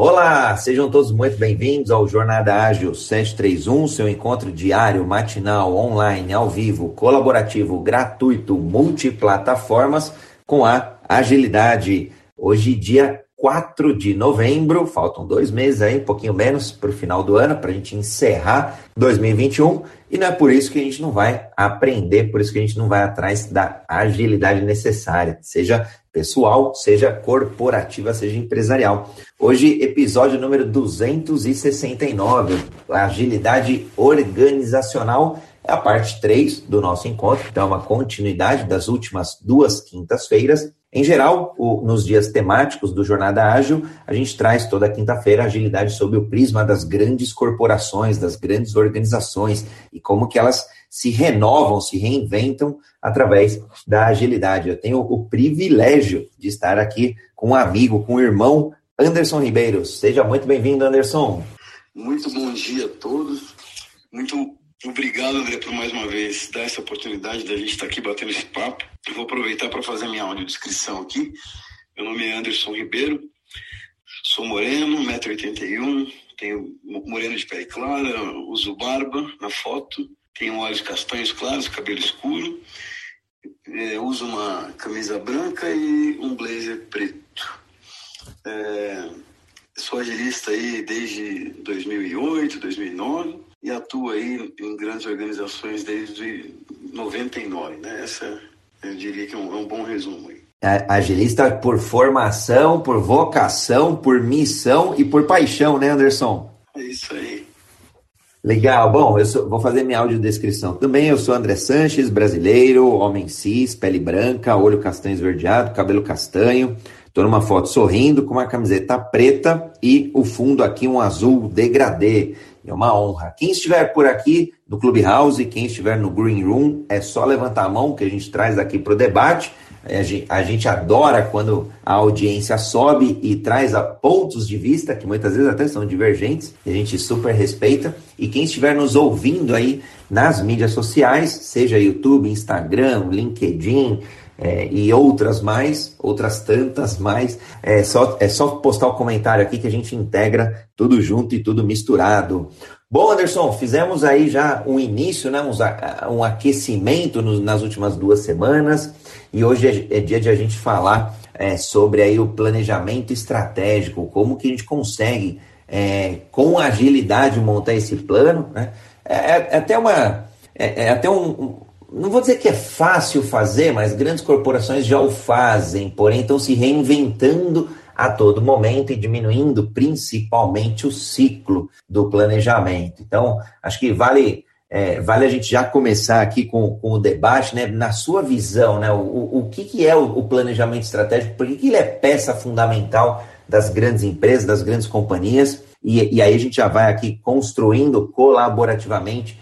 Olá, sejam todos muito bem-vindos ao Jornada Ágil 731, seu encontro diário, matinal, online, ao vivo, colaborativo, gratuito, multiplataformas com a agilidade. Hoje, dia 4 de novembro, faltam dois meses aí, um pouquinho menos para o final do ano, para a gente encerrar 2021, e não é por isso que a gente não vai aprender, por isso que a gente não vai atrás da agilidade necessária, seja pessoal, seja corporativa, seja empresarial. Hoje, episódio número 269, agilidade organizacional é a parte 3 do nosso encontro, então é uma continuidade das últimas duas quintas-feiras. Em geral, o, nos dias temáticos do Jornada Ágil, a gente traz toda quinta-feira agilidade sob o prisma das grandes corporações, das grandes organizações e como que elas se renovam, se reinventam através da agilidade. Eu tenho o privilégio de estar aqui com um amigo, com o um irmão Anderson Ribeiro. Seja muito bem-vindo, Anderson. Muito bom dia a todos. Muito Obrigado, André, por mais uma vez dar essa oportunidade da gente estar aqui batendo esse papo. Eu vou aproveitar para fazer minha audiodescrição aqui. Meu nome é Anderson Ribeiro, sou moreno, 1,81m, tenho moreno de pele clara, uso barba na foto, tenho olhos castanhos claros, cabelo escuro, é, uso uma camisa branca e um blazer preto. É, sou agilista aí desde 2008, 2009 e atua aí em grandes organizações desde 99, né? Essa eu diria que é um, é um bom resumo aí. Agilista por formação, por vocação, por missão e por paixão, né, Anderson? É isso aí. Legal. Bom, eu sou, vou fazer minha audiodescrição também. Eu sou André Sanches, brasileiro, homem cis, pele branca, olho castanho esverdeado, cabelo castanho. Estou numa foto sorrindo com uma camiseta preta e o fundo aqui um azul degradê. É uma honra. Quem estiver por aqui no Clubhouse, quem estiver no Green Room, é só levantar a mão que a gente traz aqui para o debate. A gente adora quando a audiência sobe e traz pontos de vista que muitas vezes até são divergentes, a gente super respeita. E quem estiver nos ouvindo aí nas mídias sociais, seja YouTube, Instagram, LinkedIn, é, e outras mais, outras tantas mais. É só, é só postar o comentário aqui que a gente integra tudo junto e tudo misturado. Bom, Anderson, fizemos aí já um início, né, um, aquecimento nas últimas duas semanas e hoje é, é dia de a gente falar é, sobre aí o planejamento estratégico, como que a gente consegue é, com agilidade montar esse plano. Né? É, é, é até uma é, é até um, não vou dizer que é fácil fazer, mas grandes corporações já o fazem, porém estão se reinventando a todo momento e diminuindo principalmente o ciclo do planejamento. Então, acho que vale, é, vale a gente já começar aqui com, com o debate, né? Na sua visão, né? O, o que, que é o, o planejamento estratégico? Por que, que ele é peça fundamental das grandes empresas, das grandes companhias? E, e aí a gente já vai aqui construindo colaborativamente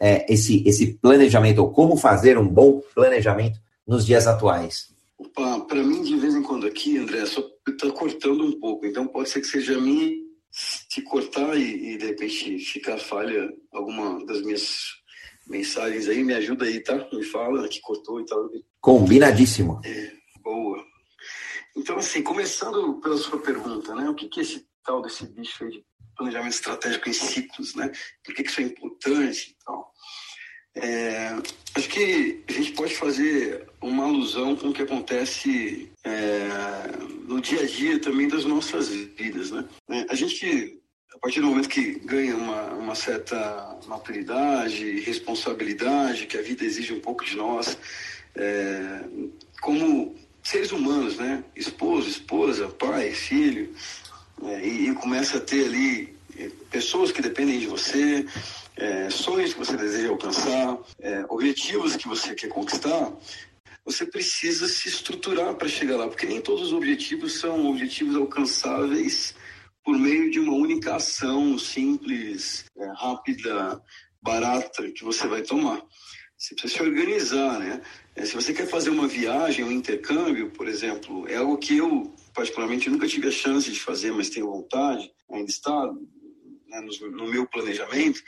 é, esse, esse planejamento, ou como fazer um bom planejamento nos dias atuais? Para mim, de vez em quando aqui, André, só está cortando um pouco, então pode ser que seja a mim se cortar e, e, de repente ficar falha alguma das minhas mensagens aí, me ajuda aí, tá? Me fala que cortou e tal. Combinadíssimo. É, boa. Então, assim, começando pela sua pergunta, né? O que, que é esse tal desse bicho aí de planejamento estratégico em ciclos, né? Por que, que isso é importante e tal. É, acho que a gente pode fazer uma alusão com o que acontece é, no dia a dia também das nossas vidas, né? É, a gente, a partir do momento que ganha uma, uma certa maturidade, responsabilidade, que a vida exige um pouco de nós, é, como seres humanos, né? Esposo, esposa, pai, filho, é, e, e, começa a ter ali é, pessoas que dependem de você, é, sonhos que você deseja alcançar, é, objetivos que você quer conquistar, você precisa se estruturar para chegar lá, porque nem todos os objetivos são objetivos alcançáveis por meio de uma única ação simples, é, rápida, barata que você vai tomar. Você precisa se organizar, né? É, se você quer fazer uma viagem, um intercâmbio, por exemplo, é algo que eu particularmente nunca tive a chance de fazer, mas tenho vontade, ainda está né, no, no meu planejamento.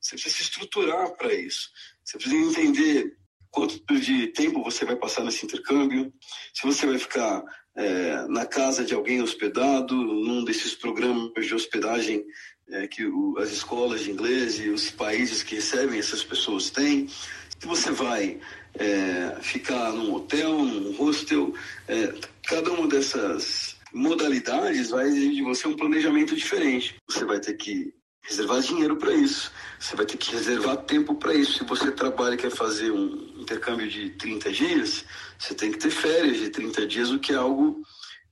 Você precisa se estruturar para isso. Você precisa entender quanto de tempo você vai passar nesse intercâmbio, se você vai ficar é, na casa de alguém hospedado, num desses programas de hospedagem é, que o, as escolas de inglês e os países que recebem essas pessoas têm, se você vai é, ficar num hotel, num hostel, é, cada uma dessas modalidades vai exigir de você um planejamento diferente. Você vai ter que reservar dinheiro para isso. Você vai ter que reservar tempo para isso. Se você trabalha e quer fazer um intercâmbio de 30 dias, você tem que ter férias de 30 dias, o que é algo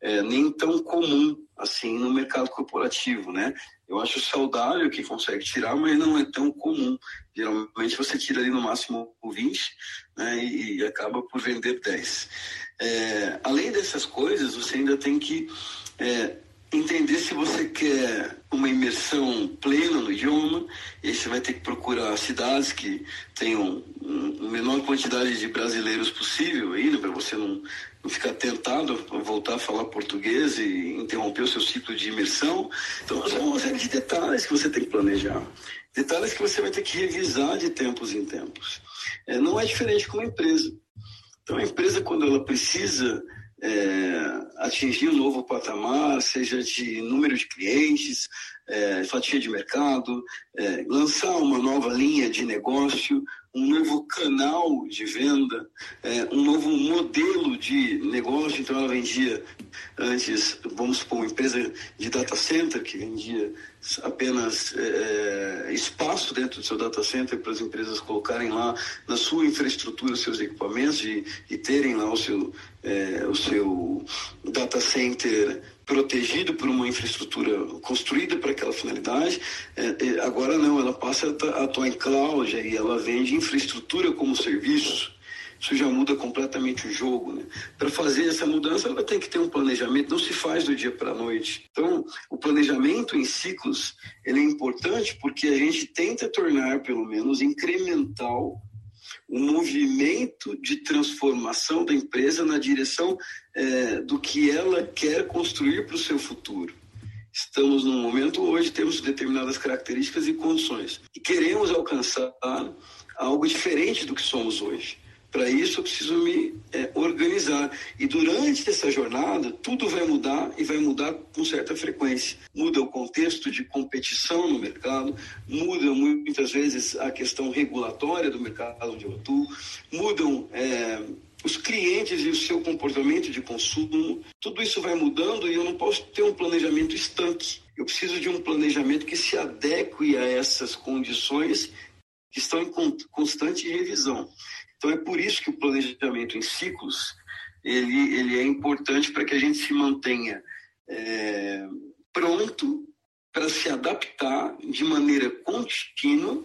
é, nem tão comum assim no mercado corporativo, né? Eu acho saudável que consegue tirar, mas não é tão comum. Geralmente você tira ali no máximo 20 né, e, acaba por vender 10. É, além dessas coisas, você ainda tem que é, entender se você quer uma imersão plena no idioma, e aí você vai ter que procurar cidades que tenham a menor quantidade de brasileiros possível aí, né, para você não, não ficar tentado a voltar a falar português e interromper o seu ciclo de imersão. Então, são uma série de detalhes que você tem que planejar. Detalhes que você vai ter que revisar de tempos em tempos. É, não é diferente com uma empresa. Então, a empresa, quando ela precisa é, atingir um novo patamar, seja de número de clientes, é, fatia de mercado, é, lançar uma nova linha de negócio, um novo canal de venda, é, um novo modelo de negócio. Então, ela vendia antes, vamos supor, uma empresa de data center que vendia apenas é, é, espaço dentro do seu data center para as empresas colocarem lá na sua infraestrutura seus equipamentos e, e terem lá o seu, é, o seu data center protegido por uma infraestrutura construída para aquela finalidade. É, é, agora não, ela passa a atuar em cloud e ela vende infraestrutura como serviço. Isso já muda completamente o jogo. Né? Para fazer essa mudança, ela tem que ter um planejamento, não se faz do dia para a noite. Então, o planejamento em ciclos ele é importante porque a gente tenta tornar, pelo menos, incremental um movimento de transformação da empresa na direção é, do que ela quer construir para o seu futuro. Estamos num momento hoje, temos determinadas características e condições e queremos alcançar algo diferente do que somos hoje. Para isso, eu preciso me é, organizar. E durante essa jornada, tudo vai mudar e vai mudar com certa frequência. Muda o contexto de competição no mercado, muda muitas vezes a questão regulatória do mercado onde eu atuo, mudam. É, os clientes e o seu comportamento de consumo, tudo isso vai mudando e eu não posso ter um planejamento estanque. Eu preciso de um planejamento que se adeque a essas condições que estão em constante revisão. Então é por isso que o planejamento em ciclos ele, ele é importante para que a gente se mantenha é, pronto para se adaptar de maneira contínua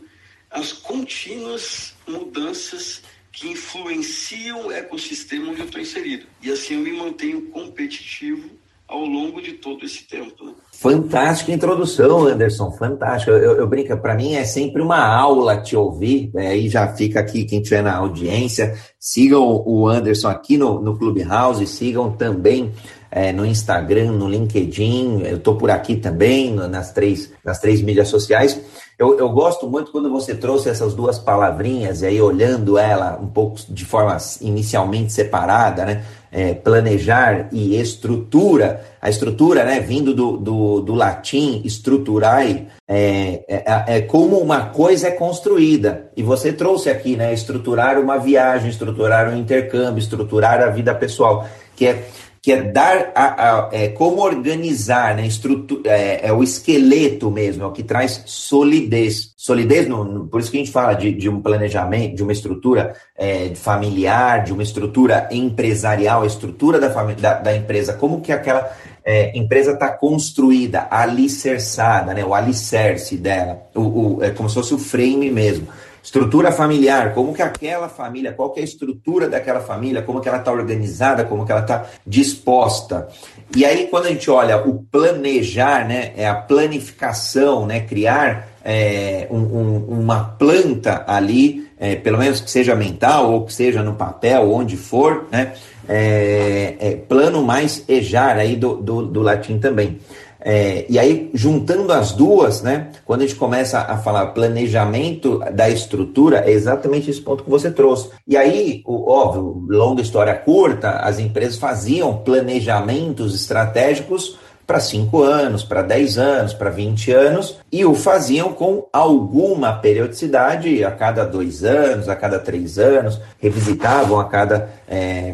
às contínuas mudanças que influenciam o ecossistema onde eu estou inserido. E assim eu me mantenho competitivo ao longo de todo esse tempo. Né? Fantástica introdução, Anderson, fantástico. Eu, eu brinco, para mim é sempre uma aula te ouvir, né? aí já fica aqui quem estiver na audiência, sigam o Anderson aqui no, no Clubhouse, sigam também é, no Instagram, no LinkedIn, eu estou por aqui também, nas três, nas três mídias sociais. Eu, eu gosto muito quando você trouxe essas duas palavrinhas, e aí olhando ela um pouco de forma inicialmente separada, né? É, planejar e estrutura. A estrutura, né, vindo do, do, do latim estruturai, é, é, é, como uma coisa é construída. E você trouxe aqui, né, estruturar uma viagem, estruturar um intercâmbio, estruturar a vida pessoal, que é que é dar a, a é, como organizar, né? Estrutura, é, é, o esqueleto mesmo, é o que traz solidez. Solidez, no, no, por isso que a gente fala de, de um planejamento, de uma estrutura é, familiar, de uma estrutura empresarial, a estrutura da, da, da empresa, como que aquela é, empresa está construída, alicerçada, né? O alicerce dela, o, o, é como se fosse o frame mesmo. Estrutura familiar, como que aquela família, qual que é a estrutura daquela família, como que ela está organizada, como que ela está disposta. E aí, quando a gente olha o planejar, né, é a planificação, né, criar é, um, um, uma planta ali, é, pelo menos que seja mental ou que seja no papel, onde for, né, é, é plano mais ejar aí do, do, do latim também. É, e aí, juntando as duas, né, quando a gente começa a falar planejamento da estrutura, é exatamente esse ponto que você trouxe. E aí, óbvio, longa história curta, as empresas faziam planejamentos estratégicos para 5 anos, para 10 anos, para 20 anos, e o faziam com alguma periodicidade, a cada dois anos, a cada três anos, revisitavam a cada é,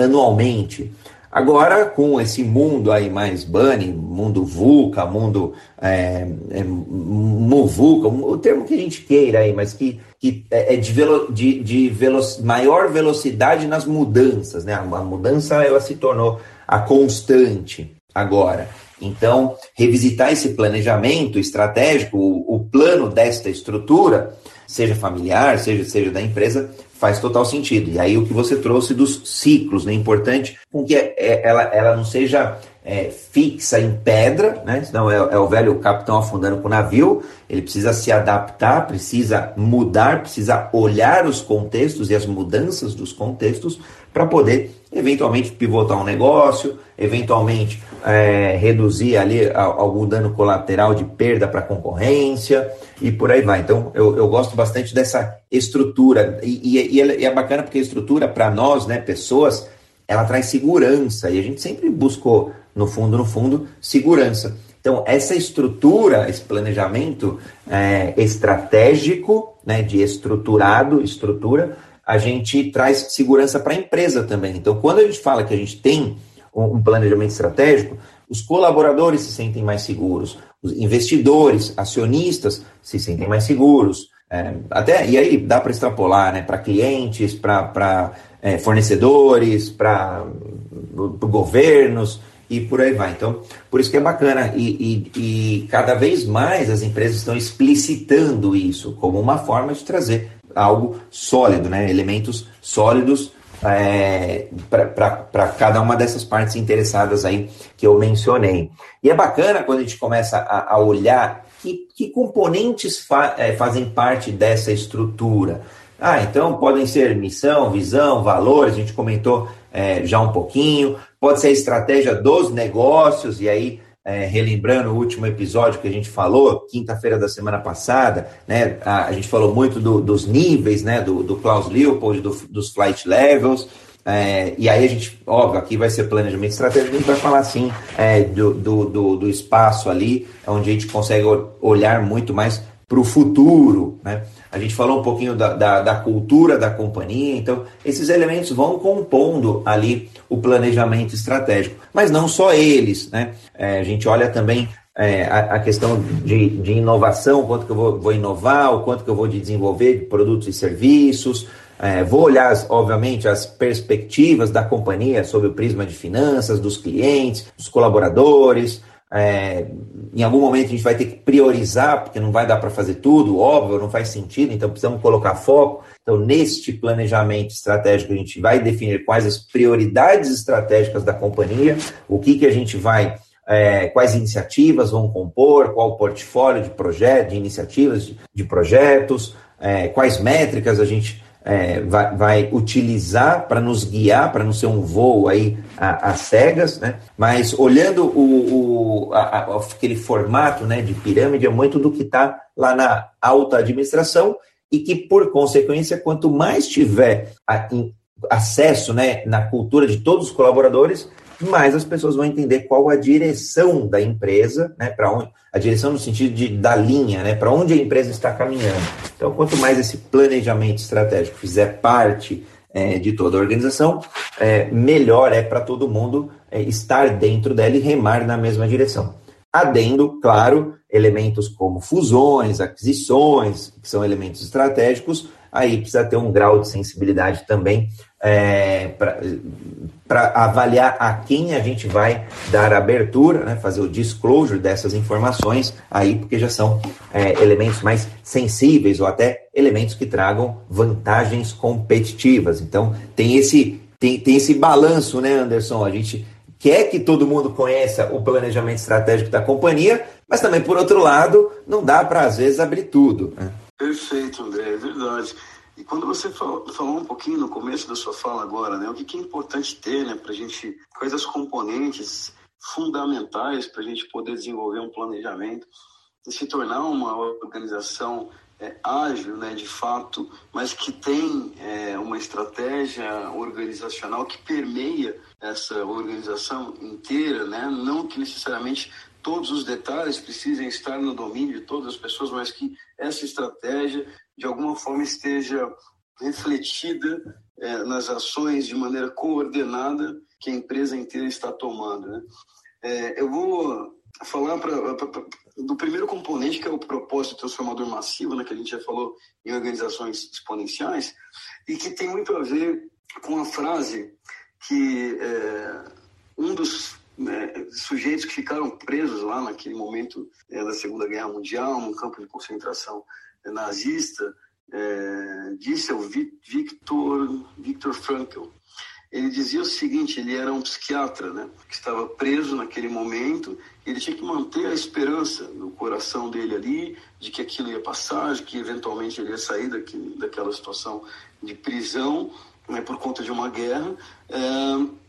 anualmente. Agora, com esse mundo aí mais bunny, mundo VUCA, mundo é, é, MUVUCA, o termo que a gente queira aí, mas que, que é, é de, velo, de, de veloc, maior velocidade nas mudanças, né? A mudança ela se tornou a constante agora. Então, revisitar esse planejamento estratégico, o, o plano desta estrutura, seja familiar, seja, seja da empresa, faz total sentido. E aí o que você trouxe dos ciclos, né? Importante com que é, ela, ela não seja é, fixa em pedra, né? Senão é, é, o velho capitão afundando com o navio. Ele precisa se adaptar, precisa mudar, precisa olhar os contextos e as mudanças dos contextos para poder eventualmente pivotar um negócio, eventualmente é, reduzir ali algum dano colateral de perda para a concorrência e por aí vai. Então, eu, eu gosto bastante dessa estrutura e, e, e é bacana porque a estrutura para nós, né, pessoas, ela traz segurança e a gente sempre buscou, no fundo, no fundo, segurança. Então, essa estrutura, esse planejamento é, estratégico, né, de estruturado, estrutura, a gente traz segurança para a empresa também. Então, quando a gente fala que a gente tem um planejamento estratégico, os colaboradores se sentem mais seguros, os investidores, acionistas se sentem mais seguros. É, até e aí dá para extrapolar, né? Para clientes, para é, fornecedores, para governos e por aí vai. Então, por isso que é bacana e, e, e cada vez mais as empresas estão explicitando isso como uma forma de trazer algo sólido, né? elementos sólidos é, para cada uma dessas partes interessadas aí que eu mencionei. E é bacana quando a gente começa a, a olhar que, que componentes fa, é, fazem parte dessa estrutura. Ah, então podem ser missão, visão, valores, a gente comentou é, já um pouquinho, pode ser a estratégia dos negócios, e aí é, relembrando o último episódio que a gente falou, quinta-feira da semana passada, né, a, a gente falou muito do, dos níveis, né, do, do Klaus Leopold, do, dos flight levels, é, e aí a gente, óbvio, aqui vai ser planejamento estratégico, a gente vai falar assim é, do, do, do, do, espaço ali, onde a gente consegue olhar muito mais para o futuro, né? A gente falou um pouquinho da, da, da, cultura da companhia, então esses elementos vão compondo ali o planejamento estratégico, mas não só eles, né? É, a gente olha também é, a, a, questão de, de inovação, quanto que eu vou, vou, inovar, o quanto que eu vou desenvolver de produtos e serviços, é, vou olhar, obviamente, as perspectivas da companhia sobre o prisma de finanças, dos clientes, dos colaboradores, é, em algum momento a gente vai ter que priorizar, porque não vai dar para fazer tudo, óbvio, não faz sentido, então precisamos colocar foco. Então, neste planejamento estratégico, a gente vai definir quais as prioridades estratégicas da companhia, o que, que a gente vai, é, quais iniciativas vão compor, qual o portfólio de projetos, de iniciativas, de, de projetos, é, quais métricas a gente é, vai, vai, utilizar para nos guiar, para não ser um voo aí às cegas, né? Mas olhando o, o a, aquele formato né, de pirâmide, é muito do que está lá na alta administração e que, por consequência, quanto mais tiver a, acesso né, na cultura de todos os colaboradores, mais as pessoas vão entender qual a direção da empresa, né, para onde a direção no sentido de da linha, né, para onde a empresa está caminhando. Então, quanto mais esse planejamento estratégico fizer parte é, de toda a organização, é, melhor é para todo mundo é, estar dentro dela e remar na mesma direção. Adendo, claro, elementos como fusões, aquisições, que são elementos estratégicos, aí precisa ter um grau de sensibilidade também é, para avaliar a quem a gente vai dar abertura, né, fazer o disclosure dessas informações aí, porque já são é, elementos mais sensíveis ou até elementos que tragam vantagens competitivas. Então, tem esse, tem, tem esse balanço, né, Anderson? A gente quer que todo mundo conheça o planejamento estratégico da companhia, mas também, por outro lado, não dá para, às vezes, abrir tudo. Né? Perfeito, André, é verdade. E quando você falou, falou, um pouquinho no começo da sua fala agora, né, o que, que é importante ter, né, para a gente, quais as componentes fundamentais para a gente poder desenvolver um planejamento e se tornar uma organização é, ágil, né, de fato, mas que tem é, uma estratégia organizacional que permeia essa organização inteira, né, não que necessariamente todos os detalhes precisem estar no domínio de todas as pessoas, mas que essa estratégia de alguma forma esteja refletida é, nas ações de maneira coordenada que a empresa inteira está tomando. Né? É, eu vou falar pra, pra, pra, do primeiro componente, que é o propósito transformador massivo, né, que a gente já falou em organizações exponenciais, e que tem muito a ver com a frase que é, um dos né, sujeitos que ficaram presos lá naquele momento é, da Segunda Guerra Mundial, num campo de concentração nazista, é, disse ao Victor, Victor Frankl, ele dizia o seguinte: ele era um psiquiatra, né, que estava preso naquele momento, ele tinha que manter a esperança no coração dele ali de que aquilo ia passar, de que eventualmente ele ia sair daqui, daquela situação de prisão né, por conta de uma guerra. É,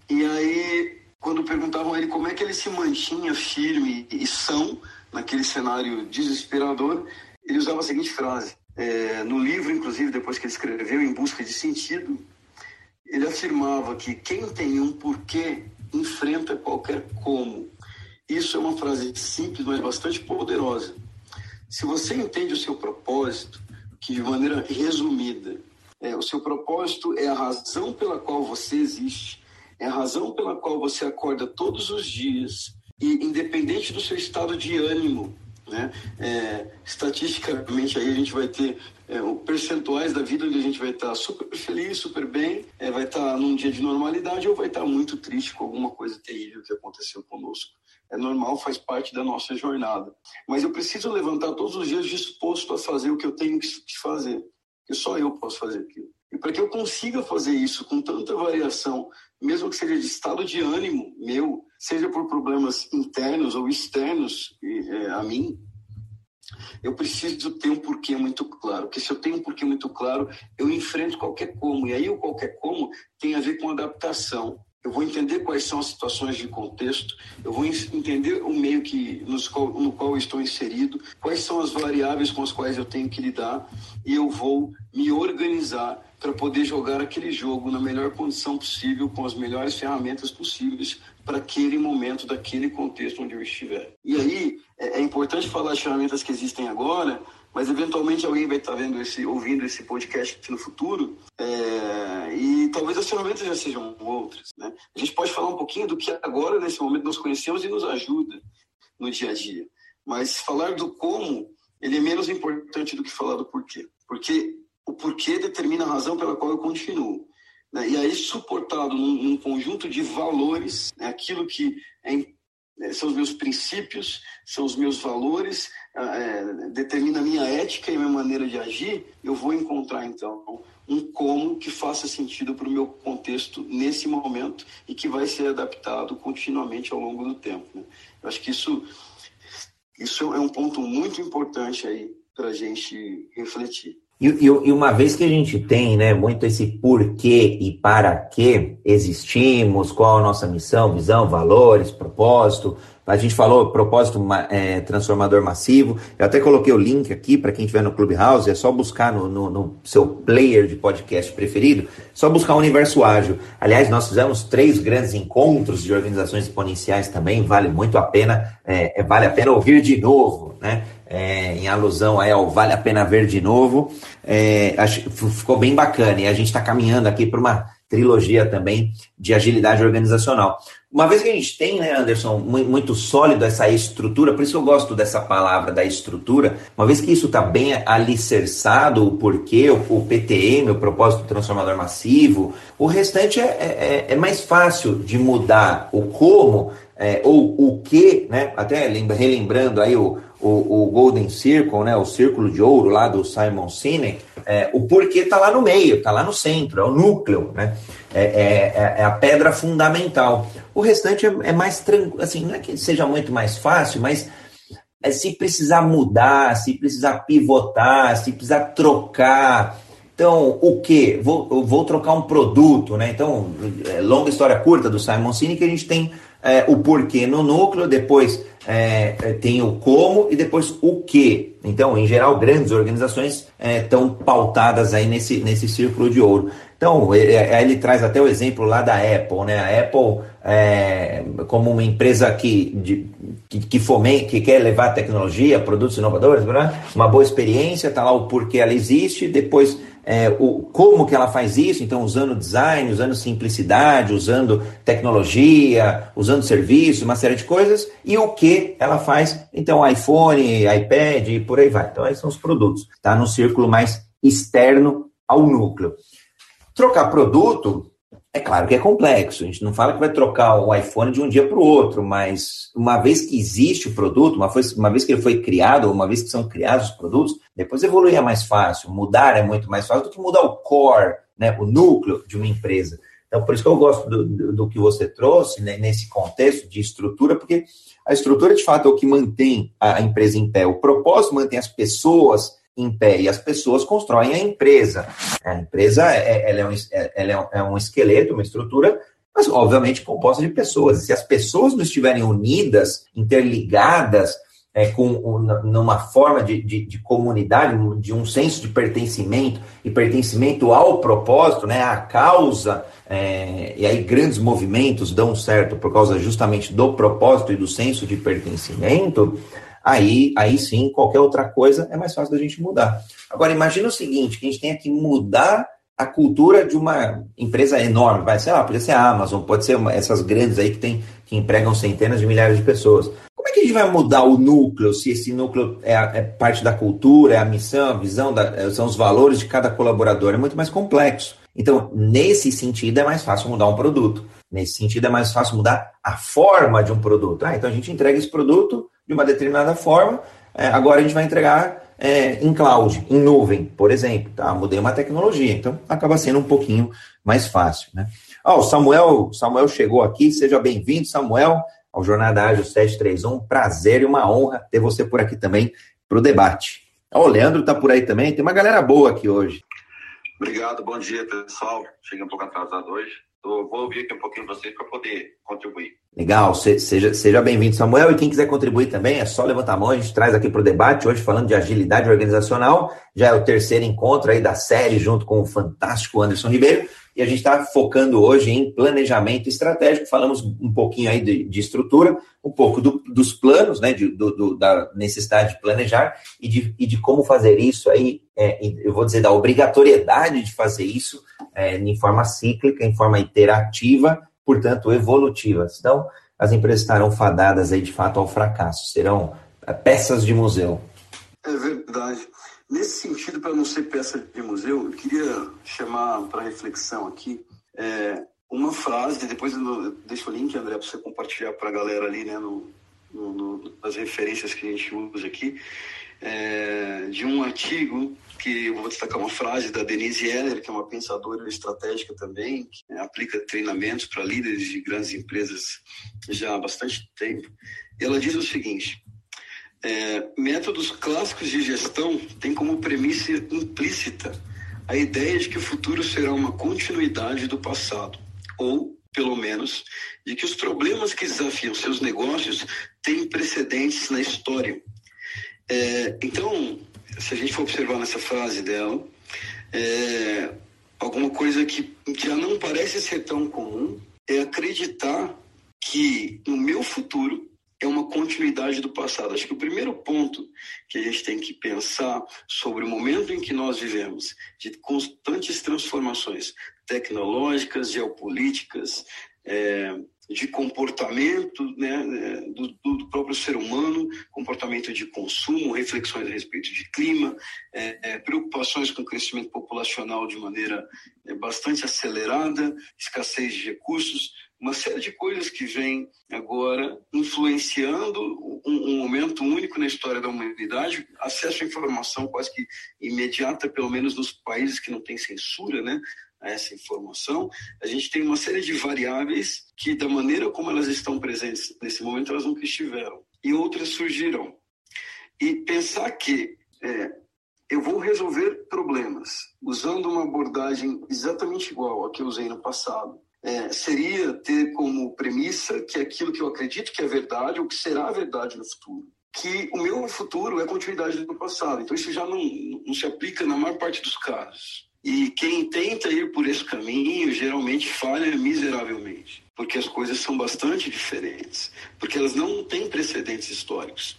e aí, quando perguntavam a ele como é que ele se mantinha firme e são naquele cenário desesperador, ele usava a seguinte frase: é, no livro, inclusive, depois que ele escreveu Em Busca de Sentido, ele afirmava que quem tem um porquê enfrenta qualquer como. Isso é uma frase simples, mas bastante poderosa. Se você entende o seu propósito, que de maneira resumida, é, o seu propósito é a razão pela qual você existe, é a razão pela qual você acorda todos os dias, e independente do seu estado de ânimo, né? É, estatisticamente aí a gente vai ter é, percentuais da vida onde a gente vai estar super feliz, super bem, é, vai estar num dia de normalidade ou vai estar muito triste com alguma coisa terrível que aconteceu conosco. É normal, faz parte da nossa jornada. Mas eu preciso levantar todos os dias disposto a fazer o que eu tenho que fazer, que só eu posso fazer aquilo. E para que eu consiga fazer isso com tanta variação, mesmo que seja de estado de ânimo meu, seja por problemas internos ou externos é, a mim, eu preciso ter um porquê muito claro. Porque se eu tenho um porquê muito claro, eu enfrento qualquer como. E aí o qualquer como tem a ver com adaptação. Eu vou entender quais são as situações de contexto, eu vou entender o meio que, nos no qual eu estou inserido, quais são as variáveis com as quais eu tenho que lidar, e eu vou me organizar para poder jogar aquele jogo na melhor condição possível, com as melhores ferramentas possíveis, para aquele momento, daquele contexto onde eu estiver. E aí, é, é importante falar as ferramentas que existem agora, mas eventualmente alguém vai estar vendo esse, ouvindo esse podcast no futuro, é, e talvez as ferramentas já sejam outras. Né? A gente pode falar um pouquinho do que agora, nesse momento, nós conhecemos e nos ajuda no dia a dia. Mas falar do como, ele é menos importante do que falar do porquê. Porque o porquê determina a razão pela qual eu continuo. Né? E aí, suportado num, num conjunto de valores, né? aquilo que é, é, são os meus princípios, são os meus valores, é, determina a minha ética e a minha maneira de agir, eu vou encontrar então um como que faça sentido para o meu contexto nesse momento e que vai ser adaptado continuamente ao longo do tempo. Né? Eu acho que isso, isso é um ponto muito importante aí para a gente refletir. E, e, e, uma vez que a gente tem né, muito esse porquê e para que existimos, qual a nossa missão, visão, valores, propósito, a gente falou propósito é, transformador massivo. Eu até coloquei o link aqui para quem estiver no Clubhouse. É só buscar no, no, no, seu player de podcast preferido. Só buscar o Universo Ágil. Aliás, nós fizemos três grandes encontros de organizações exponenciais também. Vale muito a pena. É, é vale a pena ouvir de novo, né? É, em alusão aí ao Vale a Pena Ver de Novo. É, acho, ficou bem bacana e a gente está caminhando aqui para uma trilogia também de agilidade organizacional. Uma vez que a gente tem, né, Anderson, muito sólido essa estrutura, por isso que eu gosto dessa palavra da estrutura, uma vez que isso está bem alicerçado, o porquê, o, PTM, o propósito transformador massivo, o restante é, é, é mais fácil de mudar o como é, ou o que, né? Até relembrando aí o, o, o, Golden Circle, né? O círculo de ouro lá do Simon Sinek, é, o porquê está lá no meio, está lá no centro, é o núcleo, né? É, é, é a pedra fundamental. O restante é, é mais tranquilo, assim, não é que seja muito mais fácil, mas se precisar mudar, se precisar pivotar, se precisar trocar, Então, o que? Vou, vou trocar um produto, né? Então, é, longa história curta do Simon Sinek, a gente tem é, o porquê no núcleo, depois é, é, tem o como e depois o que. Então, em geral, grandes organizações estão é, pautadas aí nesse, nesse círculo de ouro. Então, ele, ele, traz até o exemplo lá da Apple, né? A Apple, é, como uma empresa que, de, que, que fomenta, que quer levar tecnologia, produtos inovadores, uma boa experiência, tá lá o porquê ela existe, depois é, o, como que ela faz isso, então usando design, usando simplicidade, usando tecnologia, usando serviço, uma série de coisas, e o que ela faz, então iPhone, iPad e por aí vai. Então esses são os produtos, tá? No círculo mais externo ao núcleo. Trocar produto é claro que é complexo. A gente não fala que vai trocar o iPhone de um dia para o outro, mas uma vez que existe o produto, uma vez, uma vez que ele foi criado, uma vez que são criados os produtos, depois evoluir é mais fácil, mudar é muito mais fácil do que mudar o core, né, o núcleo de uma empresa. Então, por isso que eu gosto do, do, do que você trouxe né, nesse contexto de estrutura, porque a estrutura, de fato, é o que mantém a empresa em pé. O propósito mantém as pessoas em pé e as pessoas constroem a empresa. A empresa é, ela é, um, ela é um esqueleto, uma estrutura, mas obviamente composta de pessoas. Se as pessoas não estiverem unidas, interligadas, é, com numa forma de, de, de, comunidade, de um senso de pertencimento e pertencimento ao propósito, né, à causa, é, e aí grandes movimentos dão certo por causa justamente do propósito e do senso de pertencimento, aí, aí sim, qualquer outra coisa é mais fácil da gente mudar. Agora, imagina o seguinte, que a gente tenha que mudar a cultura de uma empresa enorme, vai, sei lá, pode ser a Amazon, pode ser uma, essas grandes aí que, tem, que empregam centenas de milhares de pessoas. Como é que a gente vai mudar o núcleo, se esse núcleo é, é parte da cultura, é a missão, a visão, da, é, são os valores de cada colaborador? É muito mais complexo. Então, nesse sentido, é mais fácil mudar um produto. Nesse sentido, é mais fácil mudar a forma de um produto. Ah, então a gente entrega esse produto uma determinada forma. É, agora a gente vai entregar é, em cloud, em nuvem, por exemplo. Tá? Mudei uma tecnologia, então acaba sendo um pouquinho mais fácil. Né? Oh, o Samuel, Samuel chegou aqui, seja bem-vindo, Samuel, ao Jornada Ágil 731. Prazer e uma honra ter você por aqui também para o debate. Oh, o Leandro está por aí também, tem uma galera boa aqui hoje. Obrigado, bom dia, pessoal. Cheguei um pouco atrasado hoje. Eu vou ouvir aqui um pouquinho vocês para poder contribuir. Legal, seja, seja bem-vindo, Samuel. E quem quiser contribuir também, é só levantar a mão, a gente traz aqui para o debate, hoje falando de agilidade organizacional. Já é o terceiro encontro aí da série, junto com o fantástico Anderson Ribeiro e a gente está focando hoje em planejamento estratégico. Falamos um pouquinho aí de, de estrutura, um pouco do, dos planos, né, de, do, do, da necessidade de planejar e de, e de como fazer isso aí, é, eu vou dizer, da obrigatoriedade de fazer isso é, em forma cíclica, em forma iterativa, portanto, evolutiva. Então, as empresas estarão fadadas aí de fato ao fracasso, serão é, peças de museu. É verdade. Nesse sentido, para não ser peça de museu, eu queria chamar para reflexão aqui é, uma frase, depois eu deixo o link, André, para você compartilhar para a galera ali, né, no, no, no, nas referências que a gente usa aqui, é, de um artigo que eu vou destacar uma frase da Denise Heller, que é uma pensadora estratégica também, que aplica treinamentos para líderes de grandes empresas já há bastante tempo. Ela diz o seguinte: é, métodos clássicos de gestão têm como premissa implícita a ideia de que o futuro será uma continuidade do passado, ou, pelo menos, de que os problemas que desafiam seus negócios têm precedentes na história. É, então, se a gente for observar nessa frase dela, é, alguma coisa que já não parece ser tão comum é acreditar que no meu futuro é uma continuidade do passado. Acho que o primeiro ponto que a gente tem que pensar sobre o momento em que nós vivemos, de constantes transformações tecnológicas, geopolíticas, é, de comportamento né, é, do, do, próprio ser humano, comportamento de consumo, reflexões a respeito de clima, é, é, preocupações com o crescimento populacional de maneira é, bastante acelerada, escassez de recursos, uma série de coisas que vem agora influenciando um, um, momento único na história da humanidade, acesso à informação quase que imediata, pelo menos nos países que não têm censura, né? A essa informação, a gente tem uma série de variáveis que, da maneira como elas estão presentes nesse momento, elas nunca estiveram. E outras surgirão. E pensar que é, eu vou resolver problemas usando uma abordagem exatamente igual a que eu usei no passado. É, seria ter como premissa que aquilo que eu acredito que é verdade ou que será verdade no futuro. Que o meu futuro é continuidade do passado. Então isso já não, não se aplica na maior parte dos casos. E quem tenta ir por esse caminho geralmente falha miseravelmente, porque as coisas são bastante diferentes, porque elas não têm precedentes históricos.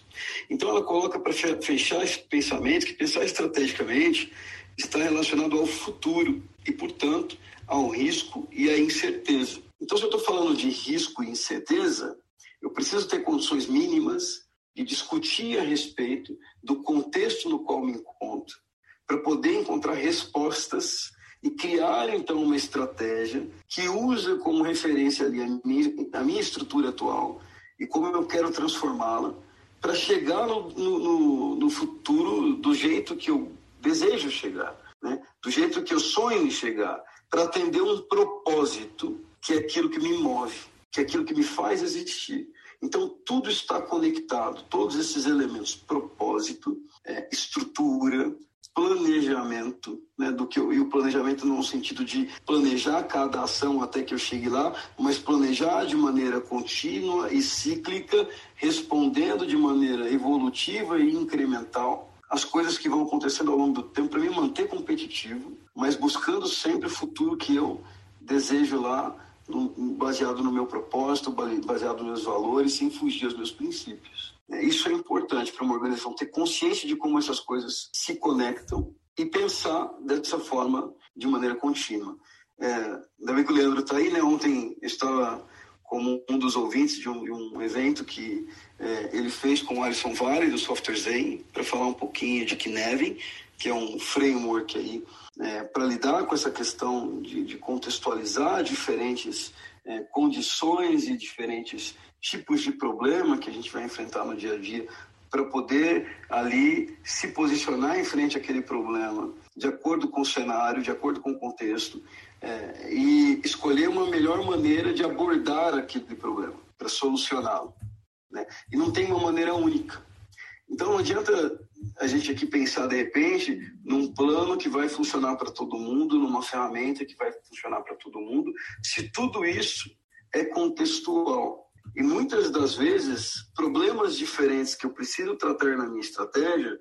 Então ela coloca para fechar esse pensamento que pensar estrategicamente está relacionado ao futuro e, portanto, ao risco e à incerteza. Então, se eu estou falando de risco e incerteza, eu preciso ter condições mínimas de discutir a respeito do contexto no qual me encontro, para poder encontrar respostas e criar então uma estratégia que usa como referência ali a minha, a minha estrutura atual e como eu quero transformá-la para chegar no, no, no, futuro do jeito que eu desejo chegar, né? do jeito que eu sonho em chegar, para atender um propósito que é aquilo que me move, que é aquilo que me faz existir. Então, tudo está conectado, todos esses elementos, propósito, é, estrutura, planejamento, né, do que eu, e o planejamento no sentido de planejar cada ação até que eu chegue lá, mas planejar de maneira contínua e cíclica, respondendo de maneira evolutiva e incremental as coisas que vão acontecendo ao longo do tempo para me manter competitivo, mas buscando sempre o futuro que eu desejo lá, baseado no meu propósito, baseado nos meus valores, sem fugir aos meus princípios. É, isso é importante para uma organização ter consciência de como essas coisas se conectam e pensar dessa forma de maneira contínua. É, ainda bem que o Leandro está aí, né? Ontem estava como um dos ouvintes de um, de um evento que é, ele fez com o Alisson Vale, do Software Zen, para falar um pouquinho de Kinevin, que é um framework aí é, para lidar com essa questão de, de contextualizar diferentes é, condições e diferentes tipos de problema que a gente vai enfrentar no dia a dia para poder ali se posicionar em frente àquele problema de acordo com o cenário, de acordo com o contexto é, e escolher uma melhor maneira de abordar aquele problema para solucioná-lo. Né? E não tem uma maneira única. Então não adianta a gente aqui pensar de repente num plano que vai funcionar para todo mundo, numa ferramenta que vai funcionar para todo mundo, se tudo isso é contextual. E muitas das vezes, problemas diferentes que eu preciso tratar na minha estratégia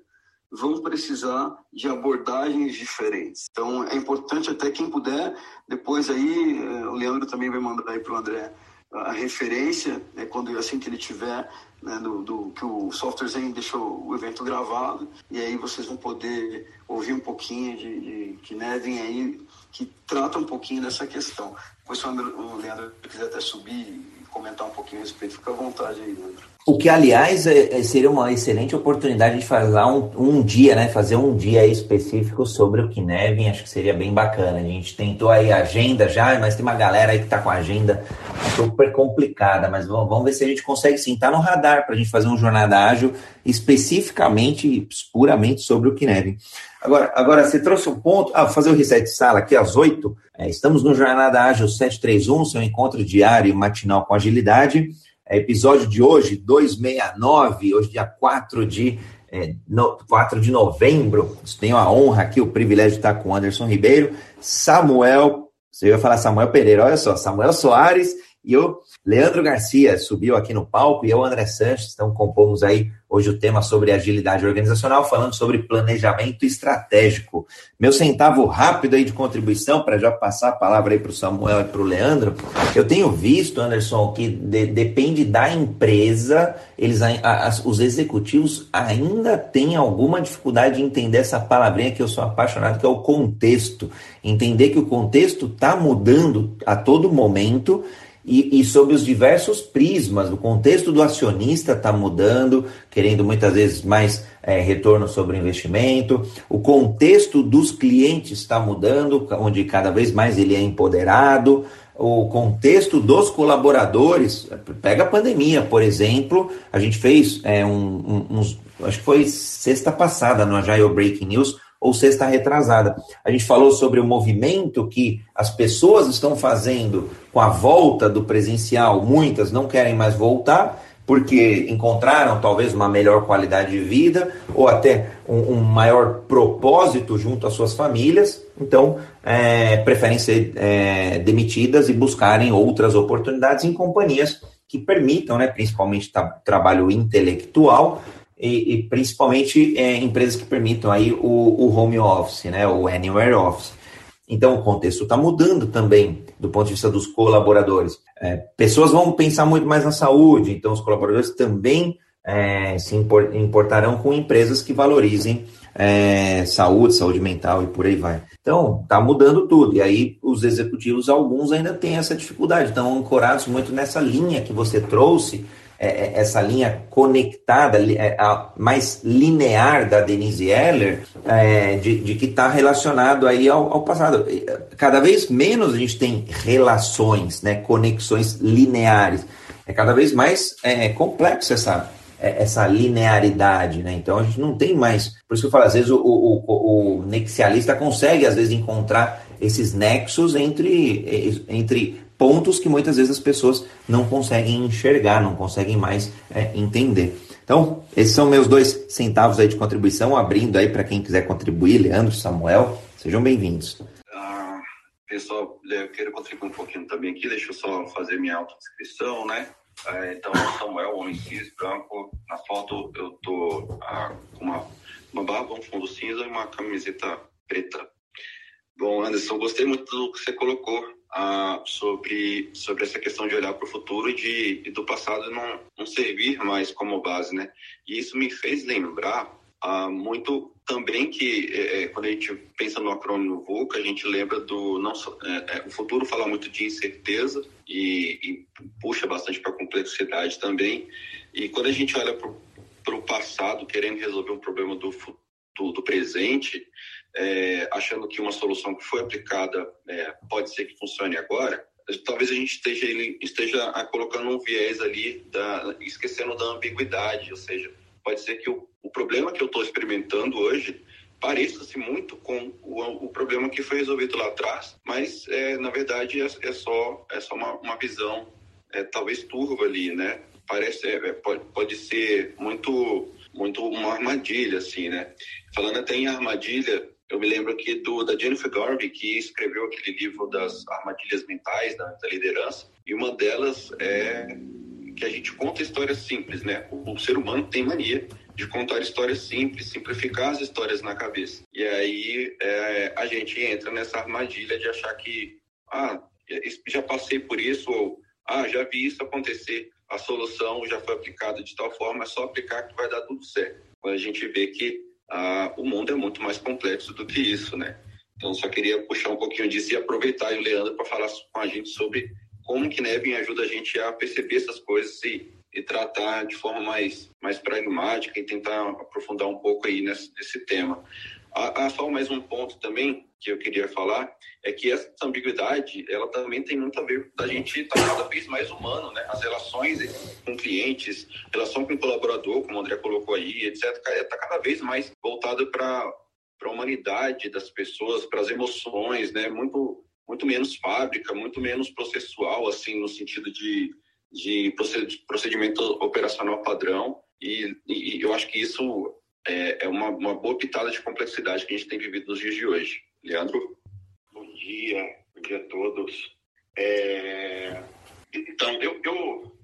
vão precisar de abordagens diferentes. Então, é importante até quem puder, depois aí, eh, o Leandro também vai mandar aí para o André a referência, né, quando assim que ele tiver, né, do, do, que o Software Zen deixou o evento gravado, e aí vocês vão poder ouvir um pouquinho de, de que Nevin aí, que trata um pouquinho dessa questão. Depois se o, Leandro quiser até subir comentar um pouquinho a respeito, fica à vontade aí, Leandro. O que, aliás, é, é, seria uma excelente oportunidade de fazer um, um dia, né? Fazer um dia específico sobre o Kinevin, acho que seria bem bacana. A gente tentou aí a agenda já, mas tem uma galera aí que tá com a agenda super complicada, mas vamos, vamos ver se a gente consegue sim, tá no radar para a gente fazer um jornada ágil especificamente, puramente sobre o Kinevin. Agora, agora, você trouxe um ponto. Ah, fazer o reset de sala aqui às 8. É, estamos no Jornada Ágil 731, seu encontro diário e matinal com agilidade. É, episódio de hoje, 269, hoje, dia 4 de, é, no, 4 de novembro. Tenho a honra aqui, o privilégio de estar com Anderson Ribeiro, Samuel. Você ia falar Samuel Pereira, olha só, Samuel Soares e o Leandro Garcia subiu aqui no palco e eu, André Sanches, então compomos aí hoje o tema sobre agilidade organizacional, falando sobre planejamento estratégico. Meu centavo rápido aí de contribuição, para já passar a palavra aí para o Samuel e para o Leandro. Eu tenho visto, Anderson, que de, depende da empresa, eles, a, os executivos ainda têm alguma dificuldade de entender essa palavrinha que eu sou apaixonado, que é o contexto. Entender que o contexto está mudando a todo momento e, e sob os diversos prismas. O contexto do acionista está mudando, querendo muitas vezes mais é, retorno sobre o investimento. O contexto dos clientes está mudando, onde cada vez mais ele é empoderado. O contexto dos colaboradores, pega a pandemia, por exemplo, a gente fez é, um, um, uns, acho que foi sexta passada no Agile Breaking News, ou sexta retrasada. A gente falou sobre o movimento que as pessoas estão fazendo com a volta do presencial, muitas não querem mais voltar, porque encontraram talvez uma melhor qualidade de vida ou até um, um maior propósito junto às suas famílias, então é, preferem ser é, demitidas e buscarem outras oportunidades em companhias que permitam, né, principalmente trabalho intelectual e, e principalmente é, empresas que permitam aí o, o home office, né, o anywhere office. Então, o contexto está mudando também do ponto de vista dos colaboradores. É, pessoas vão pensar muito mais na saúde, então os colaboradores também é, se importarão com empresas que valorizem é, saúde, saúde mental e por aí vai. Então, está mudando tudo. E aí, os executivos, alguns ainda têm essa dificuldade, estão ancorados muito nessa linha que você trouxe essa linha conectada, é, mais linear da Denise Eller, é, de, de, que está relacionado aí ao, ao, passado. Cada vez menos a gente tem relações, né, conexões lineares. É cada vez mais é, complexo essa, essa linearidade, né? Então a gente não tem mais. Por isso que eu falo, às vezes o, o, o, o nexialista consegue, às vezes, encontrar esses nexos entre, entre pontos que muitas vezes as pessoas não conseguem enxergar, não conseguem mais é, entender. Então, esses são meus dois centavos aí de contribuição, abrindo aí para quem quiser contribuir, Leandro, Samuel, sejam bem-vindos. Ah, pessoal, eu quero contribuir um pouquinho também aqui, deixa eu só fazer minha autodescrição, né? É, então, Samuel, homem cis, branco, na foto eu tô ah, com uma, uma barba, um fundo cinza e uma camiseta preta. Bom, Anderson, gostei muito do que você colocou ah, sobre, sobre essa questão de olhar para o futuro e, de, e do passado não, não servir mais como base, né? E isso me fez lembrar ah, muito também que é, é quando a gente pensa no acrônimo VUCA, a gente lembra do não é, é, o futuro fala muito de incerteza e, e puxa bastante para a complexidade também. E quando a gente olha para o passado, querendo resolver um problema do, do, do presente, é, achando que uma solução que foi aplicada é, pode ser que funcione agora, talvez a gente esteja, esteja colocando um viés ali, da, esquecendo da ambiguidade, ou seja, pode ser que o, o problema que eu estou experimentando hoje pareça-se muito com o, o, problema que foi resolvido lá atrás, mas é, na verdade é, é, só, é só uma, uma visão é, talvez turva ali, né? Parece, é, pode, pode ser muito, muito uma armadilha, assim, né? Falando até em armadilha, eu me lembro aqui do, da Jennifer Garvey, que escreveu aquele livro das armadilhas mentais da, da liderança, e uma delas é que a gente conta histórias simples, né? O, o, ser humano tem mania de contar histórias simples, simplificar as histórias na cabeça. E aí é, a gente entra nessa armadilha de achar que, ah, já passei por isso, ou ah, já vi isso acontecer, a solução já foi aplicada de tal forma, é só aplicar que vai dar tudo certo. Quando a gente vê que ah, o mundo é muito mais complexo do que isso, né? Então, só queria puxar um pouquinho disso e aproveitar o Leandro para falar com a gente sobre como que Nebin ajuda a gente a perceber essas coisas e, e tratar de forma mais, mais pragmática e tentar aprofundar um pouco aí nesse, nesse tema. Há só mais um ponto também que eu queria falar, é que essa ambiguidade, ela também tem muito a ver com a gente estar tá cada vez mais humano, né? As relações com clientes, relação com o colaborador, como o André colocou aí, etc., está cada vez mais voltado para a humanidade das pessoas, para as emoções, né? Muito, muito menos fábrica, muito menos processual, assim, no sentido de, de procedimento operacional padrão. E, e eu acho que isso é, é uma, uma boa pitada de complexidade que a gente tem vivido nos dias de hoje. Leandro? Bom dia, bom dia a todos. É... Então, eu, eu,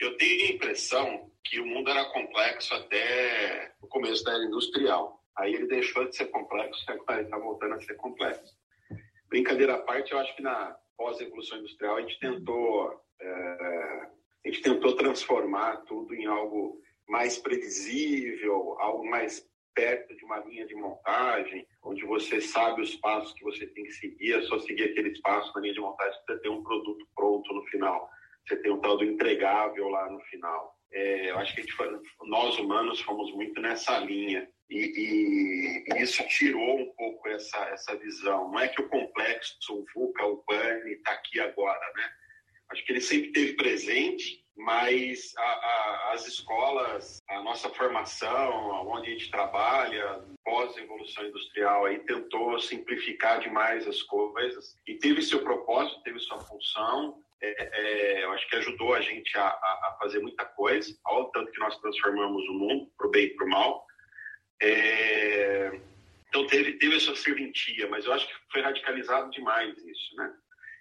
eu tenho a impressão que o mundo era complexo até o começo da era industrial. Aí ele deixou de ser complexo e agora está voltando a ser complexo. Brincadeira à parte, eu acho que na pós-evolução industrial a gente tentou é, a gente tentou transformar tudo em algo mais previsível, algo mais perto de uma linha de montagem, onde você sabe os passos que você tem que seguir, é só seguir aqueles passos na linha de montagem para ter um produto pronto no final. Você tem um tal do entregável lá no final. É, eu acho que foi, nós humanos fomos muito nessa linha. E, e, isso tirou um pouco essa, essa visão. Não é que o complexo, o VUCA, o PAN está aqui agora, né? Acho que ele sempre esteve presente, mas a, a, as escolas, a nossa formação, onde a gente trabalha, pós-evolução industrial, aí tentou simplificar demais as coisas e teve seu propósito, teve sua função, é, é, eu acho que ajudou a gente a, a, fazer muita coisa, ao tanto que nós transformamos o mundo para o bem e para o mal. É, então teve, teve essa serventia, mas eu acho que foi radicalizado demais isso, né?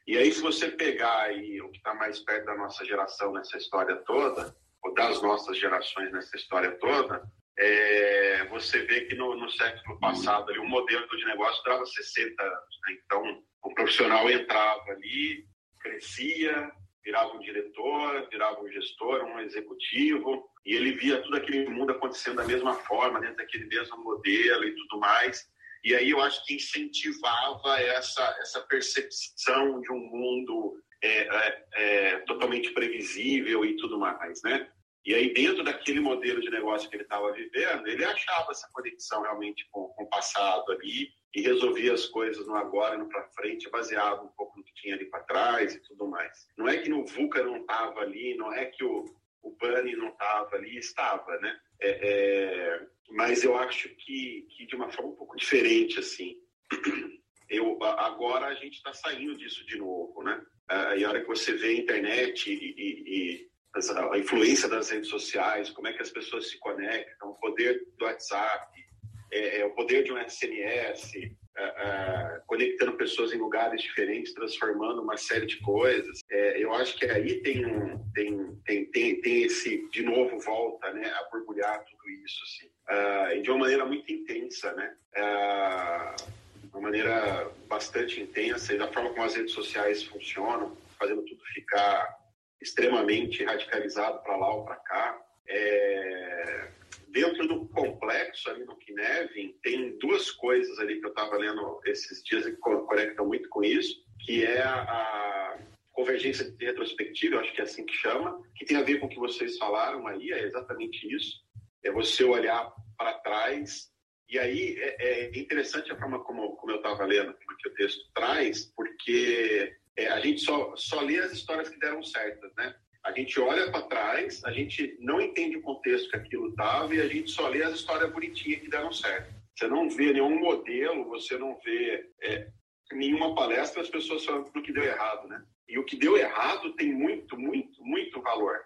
E aí se você pegar aí o que está mais perto da nossa geração nessa história toda, ou das nossas gerações nessa história toda, é, você vê que no, no, século passado ali, o modelo de negócio durava 60 anos. Né? Então, o profissional entrava ali, crescia, virava um diretor, virava um gestor, um executivo, e ele via tudo aquele mundo acontecendo da mesma forma, dentro daquele mesmo modelo e tudo mais. E aí eu acho que incentivava essa, essa percepção de um mundo é, é, é, totalmente previsível e tudo mais, né? E aí, dentro daquele modelo de negócio que ele estava vivendo, ele achava essa conexão realmente com, com, o passado ali e resolvia as coisas no agora e no para frente, baseado um pouco no que tinha ali para trás e tudo mais. Não é que no VUCA não estava ali, não é que o, o Bunny não estava ali, estava, né? É, é, mas eu acho que, que de uma forma um pouco diferente, assim. Eu, agora a gente está saindo disso de novo, né? E a hora que você vê a internet e, e, e a influência das redes sociais, como é que as pessoas se conectam, o poder do WhatsApp, é, é o poder de um SMS, é, é, conectando pessoas em lugares diferentes, transformando uma série de coisas. É, eu acho que aí tem, um, tem, tem, tem, tem esse, de novo, volta né, a borbulhar tudo isso, assim, uh, de uma maneira muito intensa, né? Uh, uma maneira bastante intensa, e da forma como as redes sociais funcionam, fazendo tudo ficar extremamente radicalizado para lá ou para cá. É... Dentro do complexo ali no Kinevin, tem duas coisas ali que eu estava lendo esses dias que conectam muito com isso, que é a, convergência retrospectiva, eu acho que é assim que chama, que tem a ver com o que vocês falaram aí, é exatamente isso. É você olhar para trás. E aí é, é, interessante a forma como, como eu estava lendo, como que o texto traz, porque é, a gente só, só lê as histórias que deram certas, né? A gente olha para trás, a gente não entende o contexto que aquilo estava e a gente só lê as histórias bonitinhas que deram certo. Você não vê nenhum modelo, você não vê é, nenhuma palestra, as pessoas falam do que deu errado, né? E o que deu errado tem muito, muito, muito valor.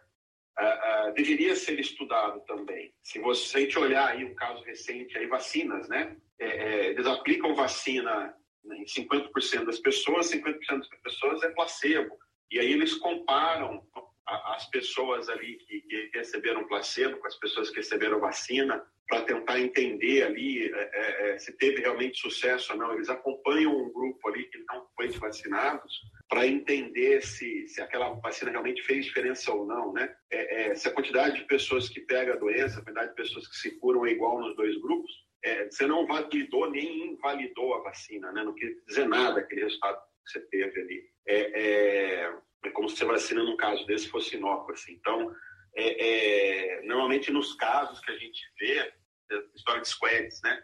Uh, deveria ser estudado também. Se você a gente olhar aí um caso recente, aí vacinas, né? É, é, eles aplicam vacina em 50% das pessoas, 50% das pessoas é placebo. E aí eles comparam as pessoas ali que, que receberam placebo com as pessoas que receberam vacina para tentar entender ali é, é, é, se teve realmente sucesso ou não. Eles acompanham um grupo ali que não foi de vacinados para entender se, se aquela vacina realmente fez diferença ou não, né? É, é, se a quantidade de pessoas que pega a doença, a quantidade de pessoas que se curam é igual nos dois grupos, é, você não validou nem invalidou a vacina, né? Não quer dizer nada aquele resultado que você teve ali. É, como se a vacina, num caso desse, fosse inócua. Assim. Então, normalmente nos casos que a gente vê, história de squads, né?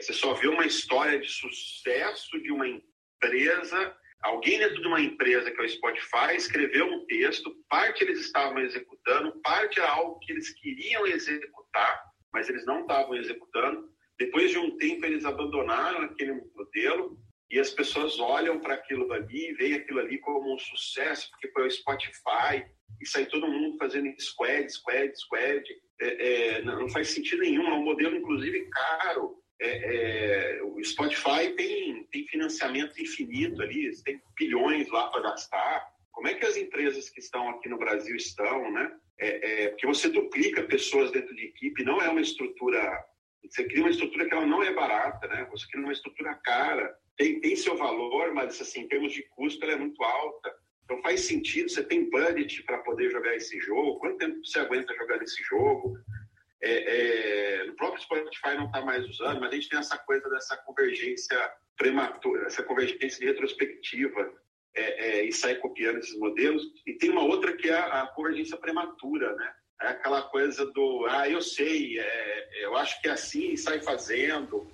você só vê uma história de sucesso de uma empresa Alguém dentro de uma empresa que é o Spotify escreveu um texto, parte eles estavam executando, parte era algo que eles queriam executar, mas eles não estavam executando. Depois de um tempo, eles abandonaram aquele modelo e as pessoas olham para aquilo ali, veem aquilo ali como um sucesso, porque foi o Spotify, e sai todo mundo fazendo squad, squad, squad. É, é, não faz sentido nenhum, é um modelo, inclusive, caro. É, é o Spotify tem, tem financiamento infinito ali, tem bilhões lá para gastar. Como é que as empresas que estão aqui no Brasil estão, né? É, é, porque você duplica pessoas dentro de equipe, não é uma estrutura você cria uma estrutura que ela não é barata, né? Você cria uma estrutura cara. Tem, tem seu valor, mas assim, em termos de custo ela é muito alta. Então faz sentido, você tem budget para poder jogar esse jogo. Quanto tempo você aguenta jogar esse jogo? É, é, o próprio Spotify não está mais usando, mas a gente tem essa coisa dessa convergência prematura, essa convergência de retrospectiva é, é, e sair copiando esses modelos. E tem uma outra que é a, a convergência prematura, né? é aquela coisa do, ah, eu sei, é, eu acho que é assim, e sai fazendo,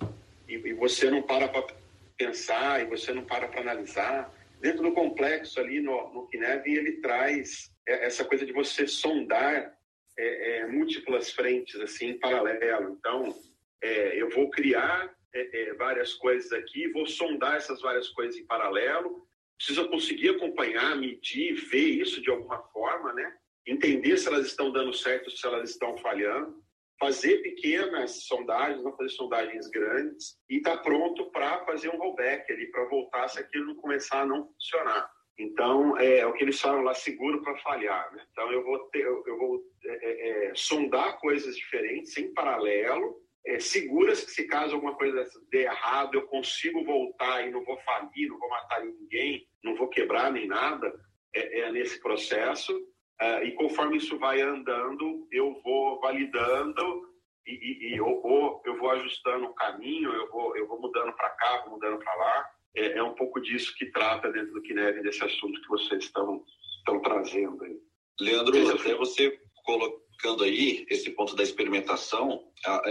e, e você não para para pensar, e você não para para analisar. Dentro do complexo ali no, no Kinev, ele traz essa coisa de você sondar é, é, múltiplas frentes assim em paralelo. Então, é, eu vou criar é, é, várias coisas aqui, vou sondar essas várias coisas em paralelo, precisa conseguir acompanhar, medir, ver isso de alguma forma, né? Entender se elas estão dando certo, se elas estão falhando, fazer pequenas sondagens, não fazer sondagens grandes e estar tá pronto para fazer um rollback ali, para voltar se aquilo começar a não funcionar. Então, é, é o que eles falam lá, seguro para falhar. Né? Então, eu vou, ter, eu vou é, é, é, sondar coisas diferentes, em paralelo, é, seguras que se caso alguma coisa dê errado, eu consigo voltar e não vou falir, não vou matar ninguém, não vou quebrar nem nada é, é nesse processo. É, e conforme isso vai andando, eu vou validando e, e, e ou, ou, eu vou ajustando o caminho, eu vou, eu vou mudando para cá, vou mudando para lá. É, é, um pouco disso que trata dentro do Kineve, desse assunto que vocês estão, estão trazendo aí. Leandro, até você colocando aí esse ponto da experimentação,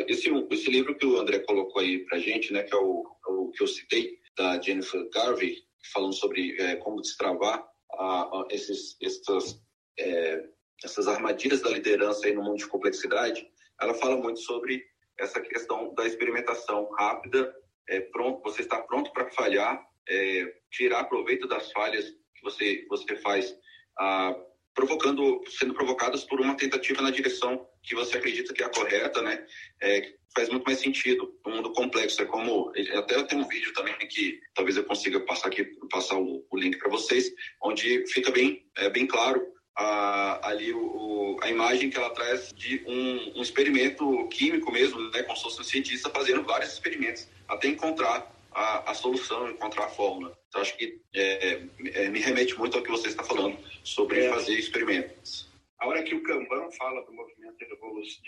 esse, esse livro que o André colocou aí para gente, né, que é o, o, que eu citei, da Jennifer Garvey, falando sobre é, como destravar a, a, esses, essas, é, essas armadilhas da liderança aí no mundo de complexidade, ela fala muito sobre essa questão da experimentação rápida, é, pronto, você está pronto para falhar, é, tirar proveito das falhas que você, você faz, ah, provocando, sendo provocadas por uma tentativa na direção que você acredita que é a correta, né? É, faz muito mais sentido. Um mundo complexo é como até tem um vídeo também que talvez eu consiga passar aqui, passar o, o link para vocês, onde fica bem, é, bem claro a, ali o, a imagem que ela traz de um, um experimento químico mesmo, né? Como se fosse um cientista fazendo vários experimentos até encontrar a, a solução, encontrar a fórmula. Então, acho que é, é, me remete muito ao que você está falando sobre é. fazer experimentos. A hora que o Kanban fala do movimento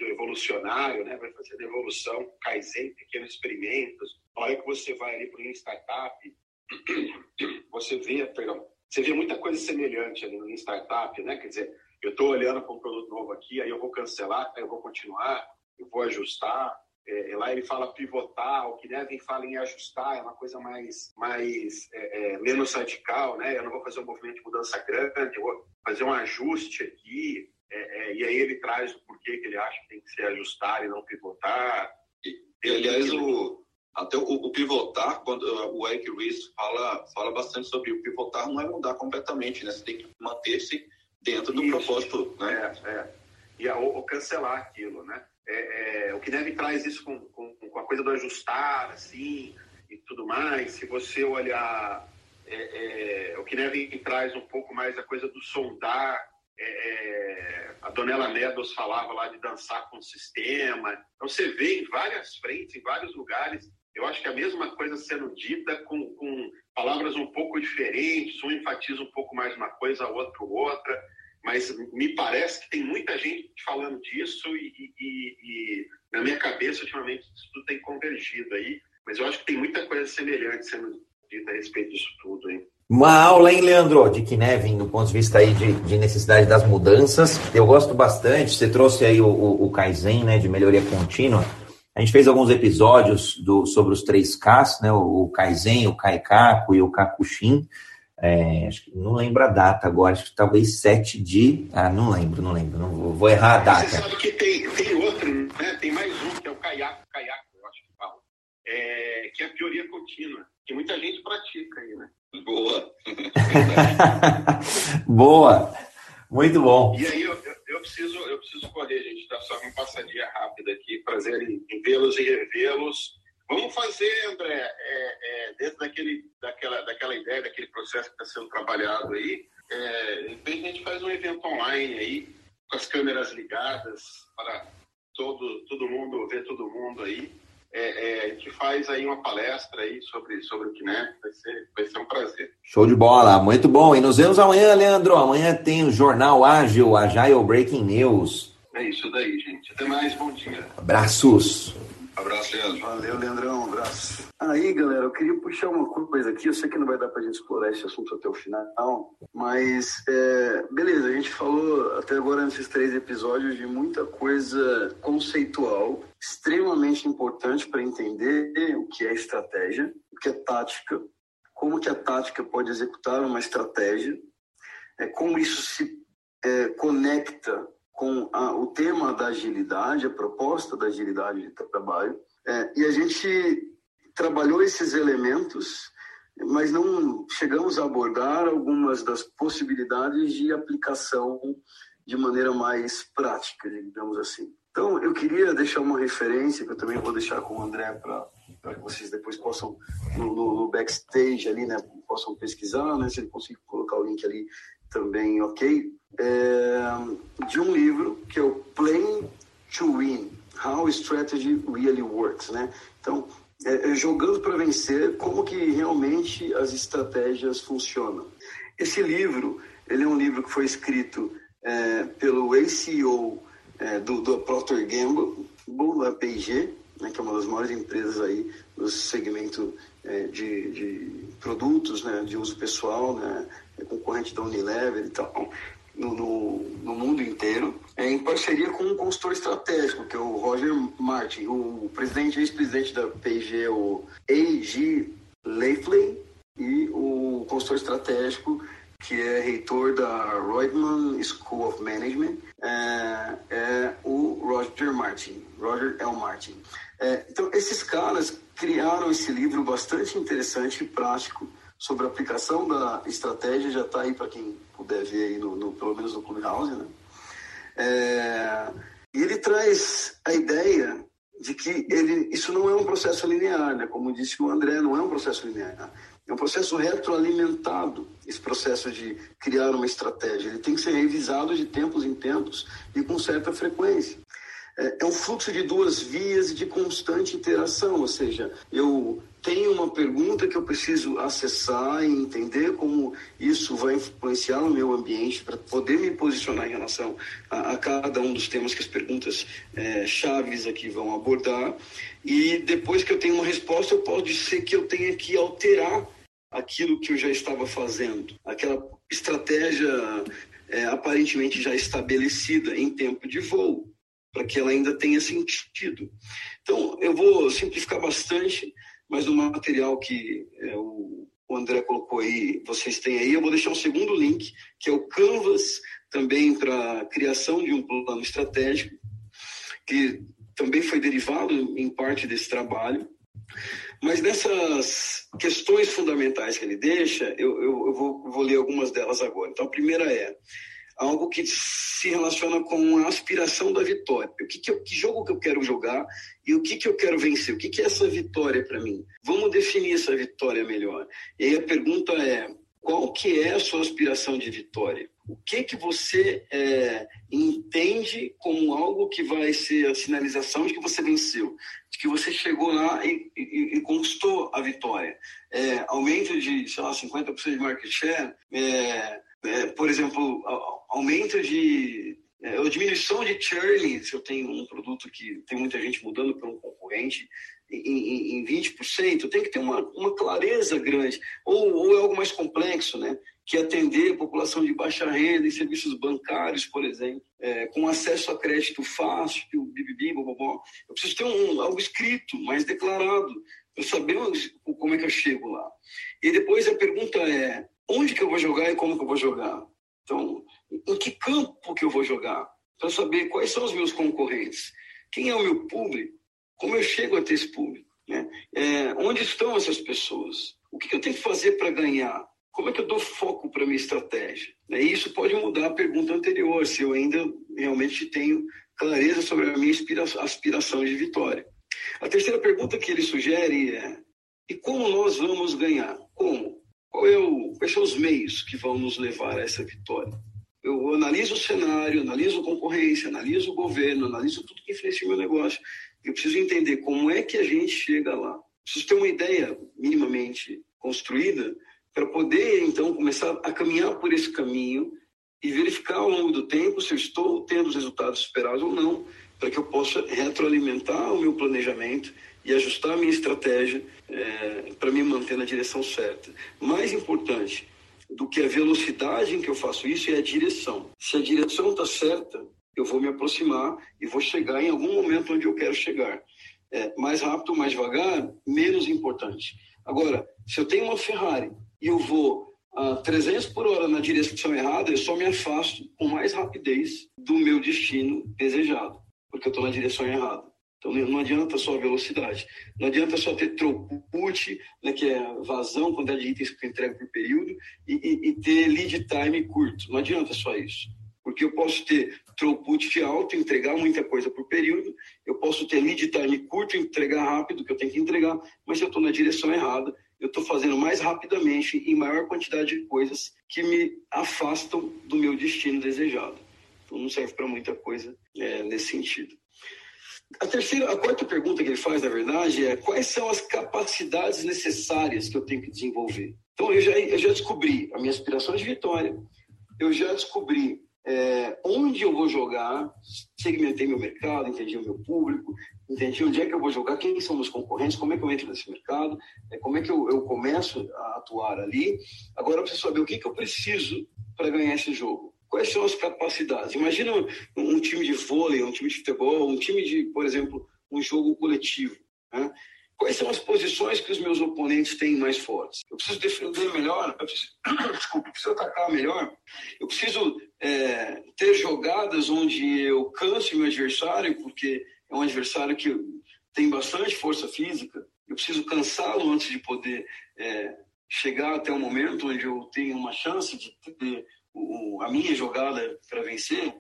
evolucionário, né, vai fazer evolução, Kaizen, pequenos experimentos. A hora que você vai ali para uma startup, você vê, perdão, você vê muita coisa semelhante ali no startup, né? Quer dizer, eu estou olhando para um produto novo aqui, aí eu vou cancelar, aí eu vou continuar, eu vou ajustar, é, lá ele fala pivotar, o que Nevin fala em ajustar, é uma coisa mais, mais é, é, menos radical, né? Eu não vou fazer um movimento de mudança grande, eu vou fazer um ajuste aqui, é, é, e aí ele traz o porquê que ele acha que tem que ser ajustar e não pivotar. E, e aliás, o, até o, o, pivotar, quando uh, o Eric Ries fala, fala bastante sobre o pivotar, não é mudar completamente, né? Você tem que manter-se dentro do Isso. propósito, né? É, é. E a, ou cancelar aquilo, né? É, é, o que deve traz isso com, com, com, a coisa do ajustar, assim, e tudo mais. Se você olhar, é, é o que deve traz um pouco mais a coisa do sondar. É, é, a Donella Meadows falava lá de dançar com o sistema. Então você vê em várias frentes, em vários lugares, eu acho que a mesma coisa sendo dita com, com palavras um pouco diferentes, um enfatiza um pouco mais uma coisa, outro outra mas me parece que tem muita gente falando disso e, e, e, na minha cabeça, ultimamente, isso tudo tem convergido aí, mas eu acho que tem muita coisa semelhante sendo dita a respeito disso tudo, hein? Uma aula, hein, Leandro, de Kinevin, do ponto de vista aí de, de, necessidade das mudanças. Eu gosto bastante, você trouxe aí o, o, o Kaizen, né, de melhoria contínua. A gente fez alguns episódios do, sobre os três Ks, né, o, o Kaizen, o Kaikaku e o Kakushin. É, acho que não lembro a data agora, acho que talvez 7 de. Ah, não lembro, não lembro, não vou, vou errar a data. Você sabe que tem, tem outro, né? Tem mais um, que é o caiaco, caiaco, eu acho que fala. É, que é a teoria contínua, que muita gente pratica aí, né? Boa! Boa! Muito bom. E aí eu, eu, eu, preciso, eu preciso correr, gente, tá só uma passadinha rápida aqui, prazer em, vê-los e revê-los. Vamos fazer, André, é, é, dentro daquele, daquela, daquela ideia, daquele processo que está sendo trabalhado aí, é, a gente faz um evento online aí, com as câmeras ligadas, para todo, todo mundo ver todo mundo aí. É, é, gente faz aí uma palestra aí sobre, sobre o Kinect, vai ser, vai ser um prazer. Show de bola, muito bom. E nos vemos amanhã, Leandro. Amanhã tem o Jornal Ágil, Agile Breaking News. É isso daí, gente. Até mais, bom dia. Abraços. Abraço, Leandro. Valeu, Leandrão. Um abraço. Aí, galera, eu queria puxar uma coisa aqui. Eu sei que não vai dar pra gente explorar esse assunto até o final, mas é, beleza, a gente falou até agora nesses três episódios de muita coisa conceitual, extremamente importante para entender o que é estratégia, o que é tática, como que a tática pode executar uma estratégia, é, como isso se é, conecta com a, o tema da agilidade, a proposta da agilidade de trabalho, é, e a gente trabalhou esses elementos mas não chegamos a abordar algumas das possibilidades de aplicação de maneira mais prática, digamos assim. Então, eu queria deixar uma referência, que eu também vou deixar com o André para que vocês depois possam, no, no, backstage ali, né, possam pesquisar, né, se ele conseguir colocar o link ali também, ok? É, de um livro que é o Playing to Win, How Strategy Really Works, né? Então, é, é jogando para vencer, como que realmente as estratégias funcionam. Esse livro, ele é um livro que foi escrito é, pelo ACO é, do, do Procter Gamble, da P&G, né, que é uma das maiores empresas aí no segmento é, de, de, produtos né, de uso pessoal, né, é concorrente da Unilever e tal, no, no, no, mundo inteiro, é, em parceria com um consultor estratégico, que é o Roger Martin, o presidente e ex-presidente da P&G, o A.G. Leifley, e o consultor estratégico que é reitor da Reutemann School of Management, é, é o Roger Martin, Roger L. Martin. É, então, esses caras criaram esse livro bastante interessante e prático sobre a aplicação da estratégia, já está aí para quem puder ver aí, no, no, pelo menos no Clubhouse, né? É, e ele traz a ideia de que ele, isso não é um processo linear, né? como disse o André, não é um processo linear. É um processo retroalimentado, esse processo de criar uma estratégia. Ele tem que ser revisado de tempos em tempos e com certa frequência. É, é um fluxo de duas vias e de constante interação, ou seja, eu tenho uma pergunta que eu preciso acessar e entender como isso vai influenciar o meu ambiente para poder me posicionar em relação a, a, cada um dos temas que as perguntas é, chaves aqui vão abordar. E depois que eu tenho uma resposta, eu pode ser que eu tenha que alterar aquilo que eu já estava fazendo, aquela estratégia é, aparentemente já estabelecida em tempo de voo, para que ela ainda tenha sentido. Então, eu vou simplificar bastante, mas no material que é, o, o André colocou aí, vocês têm aí, eu vou deixar um segundo link, que é o Canvas, também para criação de um plano estratégico, que também foi derivado em parte desse trabalho. Mas nessas questões fundamentais que ele deixa, eu, eu, eu vou, vou, ler algumas delas agora. Então, a primeira é algo que se relaciona com a aspiração da vitória. O que, que, eu, que jogo que eu quero jogar e o que, que eu quero vencer? O que, que é essa vitória para mim? Vamos definir essa vitória melhor. E aí a pergunta é, qual que é a sua aspiração de vitória? O que que você é, entende como algo que vai ser a sinalização de que você venceu, de que você chegou lá e, e, e conquistou a vitória? É, aumento de, sei lá, 50% de market share, é, é, por exemplo, aumento de é, ou diminuição de churn, se eu tenho um produto que tem muita gente mudando para um concorrente, em, em 20%, tem que ter uma, uma clareza grande. Ou, ou é algo mais complexo, né? que atender a população de baixa renda em serviços bancários, por exemplo, é, com acesso a crédito fácil, o bibibi, bobobó. Eu preciso ter um, algo escrito, mais declarado, para saber como é que eu chego lá. E depois a pergunta é, onde que eu vou jogar e como que eu vou jogar? Então, em que campo que eu vou jogar? Para saber quais são os meus concorrentes, quem é o meu público, como eu chego até esse público, né? É, onde estão essas pessoas? O que, que eu tenho que fazer para ganhar? Como é que eu dou foco para minha estratégia? E isso pode mudar a pergunta anterior, se eu ainda realmente tenho clareza sobre a minha aspiração de vitória. A terceira pergunta que ele sugere é: e como nós vamos ganhar? Como? Qual é o, quais são os meios que vão nos levar a essa vitória? Eu analiso o cenário, analiso a concorrência, analiso o governo, analiso tudo que influencia o meu negócio. Eu preciso entender como é que a gente chega lá. Preciso ter uma ideia minimamente construída para poder, então, começar a caminhar por esse caminho e verificar ao longo do tempo se eu estou tendo os resultados esperados ou não, para que eu possa retroalimentar o meu planejamento e ajustar a minha estratégia é, para me manter na direção certa. Mais importante do que a velocidade em que eu faço isso é a direção. Se a direção está certa, eu vou me aproximar e vou chegar em algum momento onde eu quero chegar. É, mais rápido, mais devagar, menos importante. Agora, se eu tenho uma Ferrari e eu vou a 300 por hora na direção errada, eu só me afasto com mais rapidez do meu destino desejado, porque eu estou na direção errada. Então não adianta só a velocidade, não adianta só ter throughput, né, que é vazão, quantidade de itens que eu entrego por período, e, e, e ter lead time curto. Não adianta só isso. Porque eu posso ter throughput alto, entregar muita coisa por período, eu posso ter lead time curto, entregar rápido, que eu tenho que entregar, mas eu estou na direção errada, eu estou fazendo mais rapidamente em maior quantidade de coisas que me afastam do meu destino desejado. Então não serve para muita coisa é, nesse sentido. A terceira, a quarta pergunta que ele faz, na verdade, é quais são as capacidades necessárias que eu tenho que desenvolver? Então, eu já, eu já descobri a minha aspiração de vitória, eu já descobri é, onde eu vou jogar, segmentei meu mercado, entendi o meu público, entendi onde é que eu vou jogar, quem são meus concorrentes, como é que eu entro nesse mercado, é, como é que eu, eu começo a atuar ali. Agora eu preciso saber o que, que eu preciso para ganhar esse jogo. Quais são as capacidades? Imagina um time de vôlei, um time de futebol, um time de, por exemplo, um jogo coletivo. Né? Quais são as posições que os meus oponentes têm mais fortes? Eu preciso defender melhor, eu preciso, desculpa, eu preciso atacar melhor, eu preciso é, ter jogadas onde eu canse meu adversário, porque é um adversário que tem bastante força física, eu preciso cansá-lo antes de poder é, chegar até o momento onde eu tenho uma chance de ter o, a minha jogada para vencer,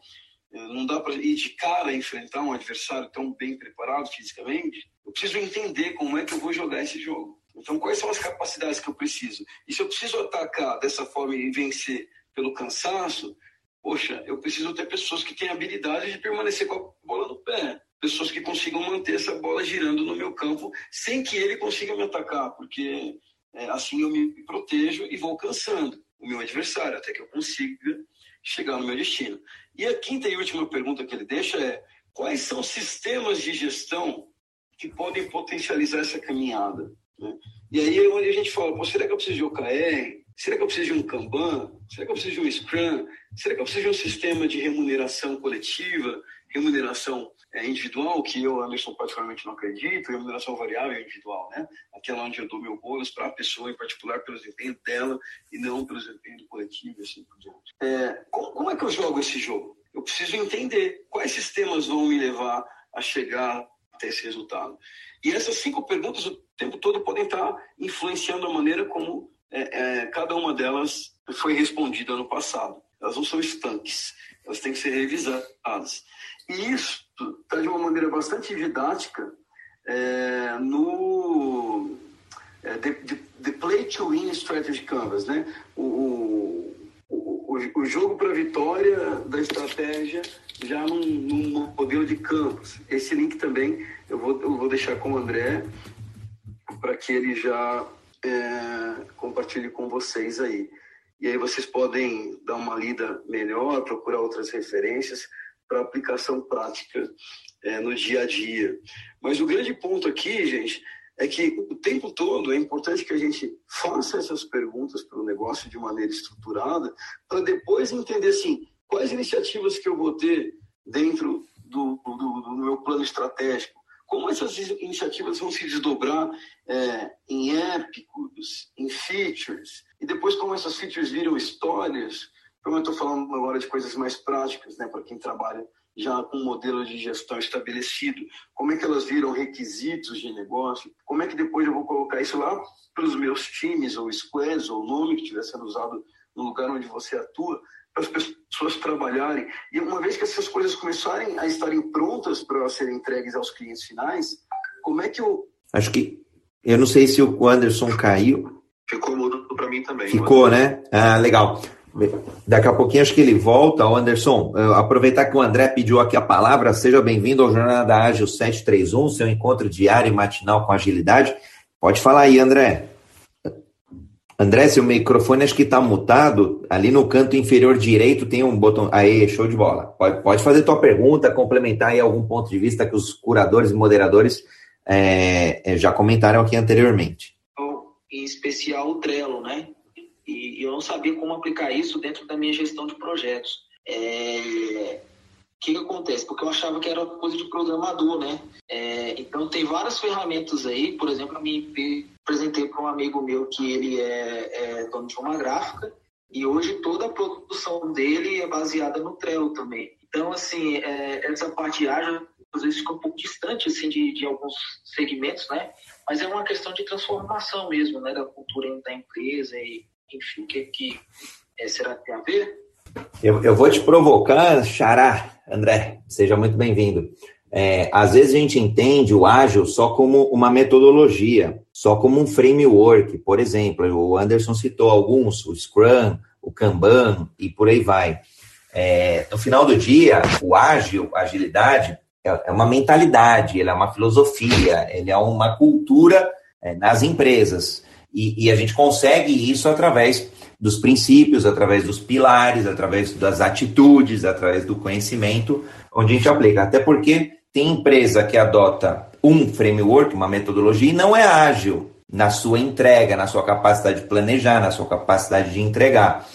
é, não dá para ir de cara enfrentar um adversário tão bem preparado fisicamente. Eu preciso entender como é que eu vou jogar esse jogo. Então, quais são as capacidades que eu preciso? E se eu preciso atacar dessa forma e vencer pelo cansaço, poxa, eu preciso ter pessoas que têm habilidade de permanecer com a bola no pé. Pessoas que consigam manter essa bola girando no meu campo sem que ele consiga me atacar, porque é, assim eu me protejo e vou cansando o meu adversário, até que eu consiga chegar no meu destino. E a quinta e última pergunta que ele deixa é: quais são sistemas de gestão que podem potencializar essa caminhada? Né? E aí é onde a gente fala: será que eu preciso de OKR? Será que eu preciso de um Kanban? Será que eu preciso de um Scrum? Será que eu preciso de um sistema de remuneração coletiva, remuneração individual, que eu, Anderson, particularmente não acredito, remuneração variável individual, né? Aquela onde eu dou meu bônus para a pessoa em particular pelo desempenho dela e não pelo desempenho do coletivo assim por diante. É, como, como é que eu jogo esse jogo? Eu preciso entender quais sistemas vão me levar a chegar até esse resultado. E essas cinco perguntas o tempo todo podem estar influenciando a maneira como é, é, cada uma delas foi respondida no passado. Elas não são estanques, elas têm que ser revisadas. E isso está de uma maneira bastante didática é, no é, the, the, Play to Win Strategy Canvas, né? O, o, o, o jogo para vitória da estratégia já num, num, modelo de campos. Esse link também eu vou, eu vou deixar com o André para que ele já é, compartilhe com vocês aí. E aí vocês podem dar uma lida melhor, procurar outras referências para aplicação prática é, no dia a dia. Mas o grande ponto aqui, gente, é que o tempo todo é importante que a gente faça essas perguntas para o negócio de maneira estruturada, para depois entender assim, quais iniciativas que eu vou ter dentro do, do, do meu plano estratégico, como essas iniciativas vão se desdobrar é, em épicos, em features, e depois como essas features viram histórias, como eu estou falando agora de coisas mais práticas, né, para quem trabalha já com um modelo de gestão estabelecido, como é que elas viram requisitos de negócio, como é que depois eu vou colocar isso lá para os meus times, ou squads, ou nome que estiver sendo usado no lugar onde você atua, as pessoas trabalharem. E uma vez que essas coisas começarem a estarem prontas para serem entregues aos clientes finais, como é que eu. Acho que. Eu não sei se o Anderson caiu. Ficou mudo para mim também. Ficou, né? Ah, legal. Daqui a pouquinho acho que ele volta. Anderson, aproveitar que o André pediu aqui a palavra, seja bem-vindo ao Jornada Ágil 731, seu encontro diário e matinal com agilidade. Pode falar aí, André. André, seu microfone acho que está mutado. Ali no canto inferior direito tem um botão. Aí, show de bola. Pode, pode fazer tua pergunta, complementar aí algum ponto de vista que os curadores e moderadores é, já comentaram aqui anteriormente. Em especial o Trello, né? e, eu não sabia como aplicar isso dentro da minha gestão de projetos. É, o que, que, acontece? Porque eu achava que era coisa de programador, né? É, então tem várias ferramentas aí, por exemplo, eu me apresentei para um amigo meu que ele é, é, dono de uma gráfica e hoje toda a produção dele é baseada no Trello também. Então, assim, é, essa parte ágil às vezes fica um pouco distante assim de, de alguns segmentos, né? Mas é uma questão de transformação mesmo, né, da cultura da empresa e enfim, o que, que é, será que tem a ver? Eu, eu vou te provocar, Xará, André, seja muito bem-vindo. É, às vezes a gente entende o ágil só como uma metodologia, só como um framework. Por exemplo, o Anderson citou alguns, o Scrum, o Kanban e por aí vai. É, no final do dia, o ágil, a agilidade, é, é uma mentalidade, ele é uma filosofia, ele é uma cultura é, nas empresas. E, e, a gente consegue isso através dos princípios, através dos pilares, através das atitudes, através do conhecimento, onde a gente aplica. Até porque tem empresa que adota um framework, uma metodologia, e não é ágil na sua entrega, na sua capacidade de planejar, na sua capacidade de entregar.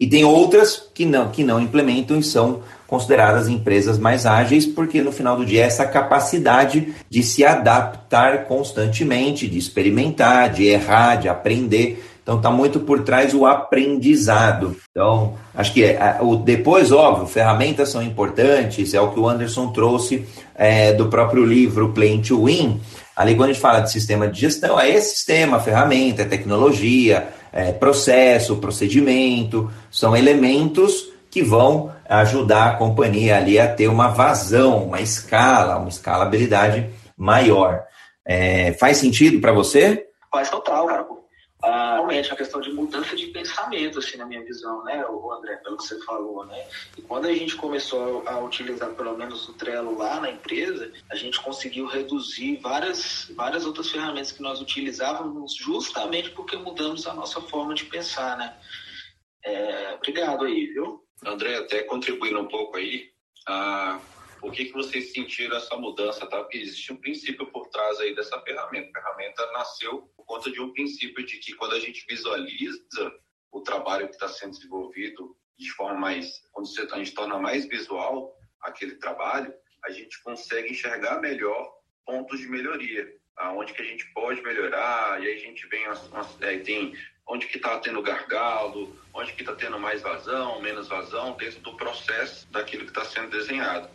E tem outras que não, que não implementam e são consideradas empresas mais ágeis, porque no final do dia é essa capacidade de se adaptar constantemente, de experimentar, de errar, de aprender. Então está muito por trás o aprendizado. Então, acho que é, o depois, óbvio, ferramentas são importantes, é o que o Anderson trouxe é, do próprio livro Play to Win. Ali, quando a gente fala de sistema de gestão, é esse sistema, ferramenta, é tecnologia, é processo, procedimento, são elementos que vão ajudar a companhia ali a ter uma vazão, uma escala, uma escalabilidade maior. É, faz sentido para você? Faz total, cara. Ah, realmente, a questão de mudança de pensamento, assim, na minha visão, né, o André, pelo que você falou, né? E quando a gente começou a utilizar pelo menos o Trello lá na empresa, a gente conseguiu reduzir várias, várias outras ferramentas que nós utilizávamos justamente porque mudamos a nossa forma de pensar, né? É, obrigado aí, viu? André, até contribuindo um pouco aí, ah, por que, que vocês sentiram essa mudança? Tá? Porque existe um princípio por trás aí dessa ferramenta. A ferramenta nasceu por conta de um princípio de que quando a gente visualiza o trabalho que está sendo desenvolvido de forma mais, quando a gente torna mais visual aquele trabalho, a gente consegue enxergar melhor pontos de melhoria, aonde que a gente pode melhorar, e aí a gente vem, é, tem onde que está tendo gargalo, onde que está tendo mais vazão, menos vazão, dentro do processo daquilo que está sendo desenhado,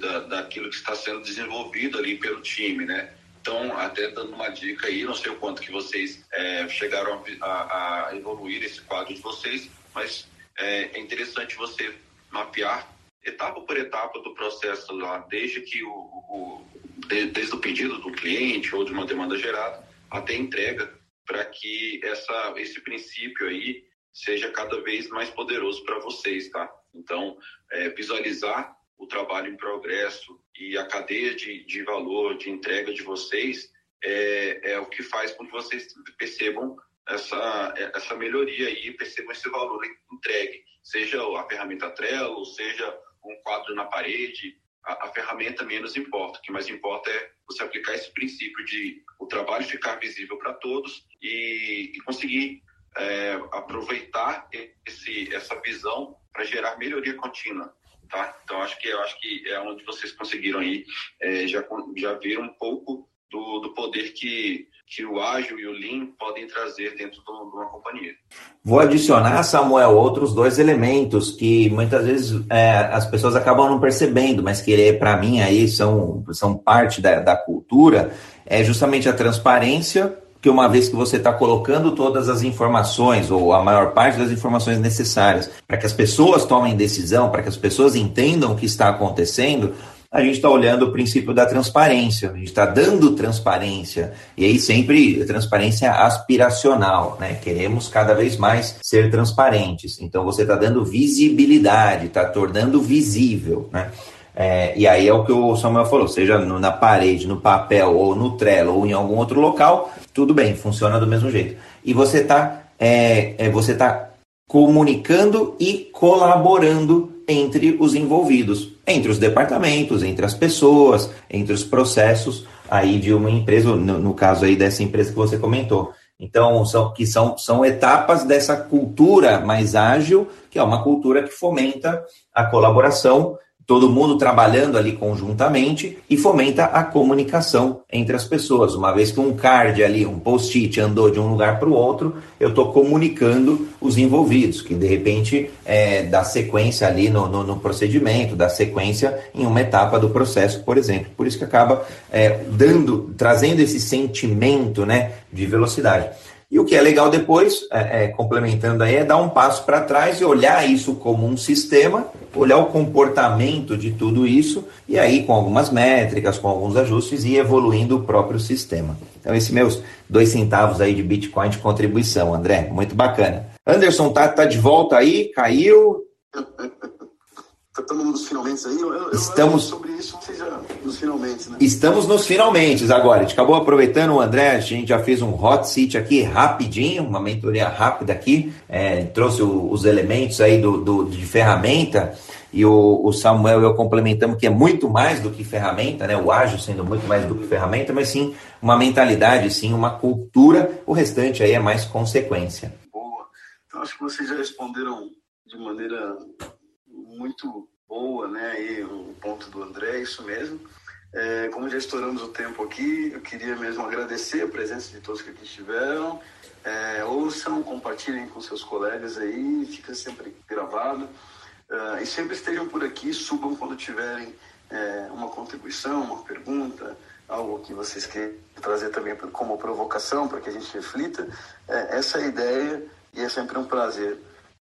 da, daquilo que está sendo desenvolvido ali pelo time, né? Então, até dando uma dica aí, não sei o quanto que vocês é, chegaram a, a, evoluir esse quadro de vocês, mas é, é, interessante você mapear etapa por etapa do processo lá, desde que o, o desde o pedido do cliente ou de uma demanda gerada até entrega para que essa, esse princípio aí seja cada vez mais poderoso para vocês, tá? Então, é, visualizar o trabalho em progresso e a cadeia de, de valor, de entrega de vocês é, é o que faz com que vocês percebam essa, essa melhoria aí, percebam esse valor entregue, seja a ferramenta Trello, seja um quadro na parede, a, a, ferramenta menos importa. O que mais importa é você aplicar esse princípio de o trabalho ficar visível para todos e, e conseguir é, aproveitar esse, essa visão para gerar melhoria contínua. Tá? Então acho que eu acho que é onde vocês conseguiram aí é, já já ver um pouco do, do poder que que o ágil e o lean podem trazer dentro de uma companhia. Vou adicionar, Samuel, outros dois elementos que muitas vezes é, as pessoas acabam não percebendo, mas que para mim aí são, são parte da, da cultura, é justamente a transparência, que uma vez que você está colocando todas as informações, ou a maior parte das informações necessárias, para que as pessoas tomem decisão, para que as pessoas entendam o que está acontecendo, a gente está olhando o princípio da transparência, a gente está dando transparência, e aí sempre transparência aspiracional, né? Queremos cada vez mais ser transparentes. Então você está dando visibilidade, está tornando visível, né? É, e aí é o que o Samuel falou, seja no, na parede, no papel, ou no Trello, ou em algum outro local, tudo bem, funciona do mesmo jeito. E você está é, é, você tá comunicando e colaborando entre os envolvidos, entre os departamentos, entre as pessoas, entre os processos aí de uma empresa, no, no caso aí dessa empresa que você comentou. Então, são, que são, são etapas dessa cultura mais ágil, que é uma cultura que fomenta a colaboração, todo mundo trabalhando ali conjuntamente e fomenta a comunicação entre as pessoas. Uma vez que um card ali, um post-it andou de um lugar para o outro, eu estou comunicando os envolvidos, que de repente é, dá sequência ali no, no, no, procedimento, dá sequência em uma etapa do processo, por exemplo. Por isso que acaba é, dando, trazendo esse sentimento né, de velocidade. E o que é legal depois, é, é, complementando aí, é dar um passo para trás e olhar isso como um sistema, olhar o comportamento de tudo isso, e aí com algumas métricas, com alguns ajustes, e evoluindo o próprio sistema. Então, esses meus dois centavos aí de Bitcoin de contribuição, André, muito bacana. Anderson, tá, tá de volta aí? Caiu? Estamos nos finalmente aí? Eu, eu, Estamos... sobre isso, você já nos finalmente, né? Estamos nos finalmente agora. A gente acabou aproveitando o André, a gente já fez um hot seat aqui rapidinho, uma mentoria rápida aqui, é, trouxe o, os elementos aí do, do, de ferramenta e o, o Samuel e eu complementamos que é muito mais do que ferramenta, né? O ágil sendo muito mais do que ferramenta, mas sim uma mentalidade, sim uma cultura. O restante aí é mais consequência. Boa. Então acho que vocês já responderam de maneira muito boa, né? E o ponto do André, isso mesmo. É, como já estouramos o tempo aqui, eu queria mesmo agradecer a presença de todos que aqui estiveram. É, ouçam, compartilhem com seus colegas aí, fica sempre gravado. Uh, e sempre estejam por aqui, subam quando tiverem é, uma contribuição, uma pergunta, algo que vocês queiram trazer também como provocação para que a gente reflita. É, essa é a ideia e é sempre um prazer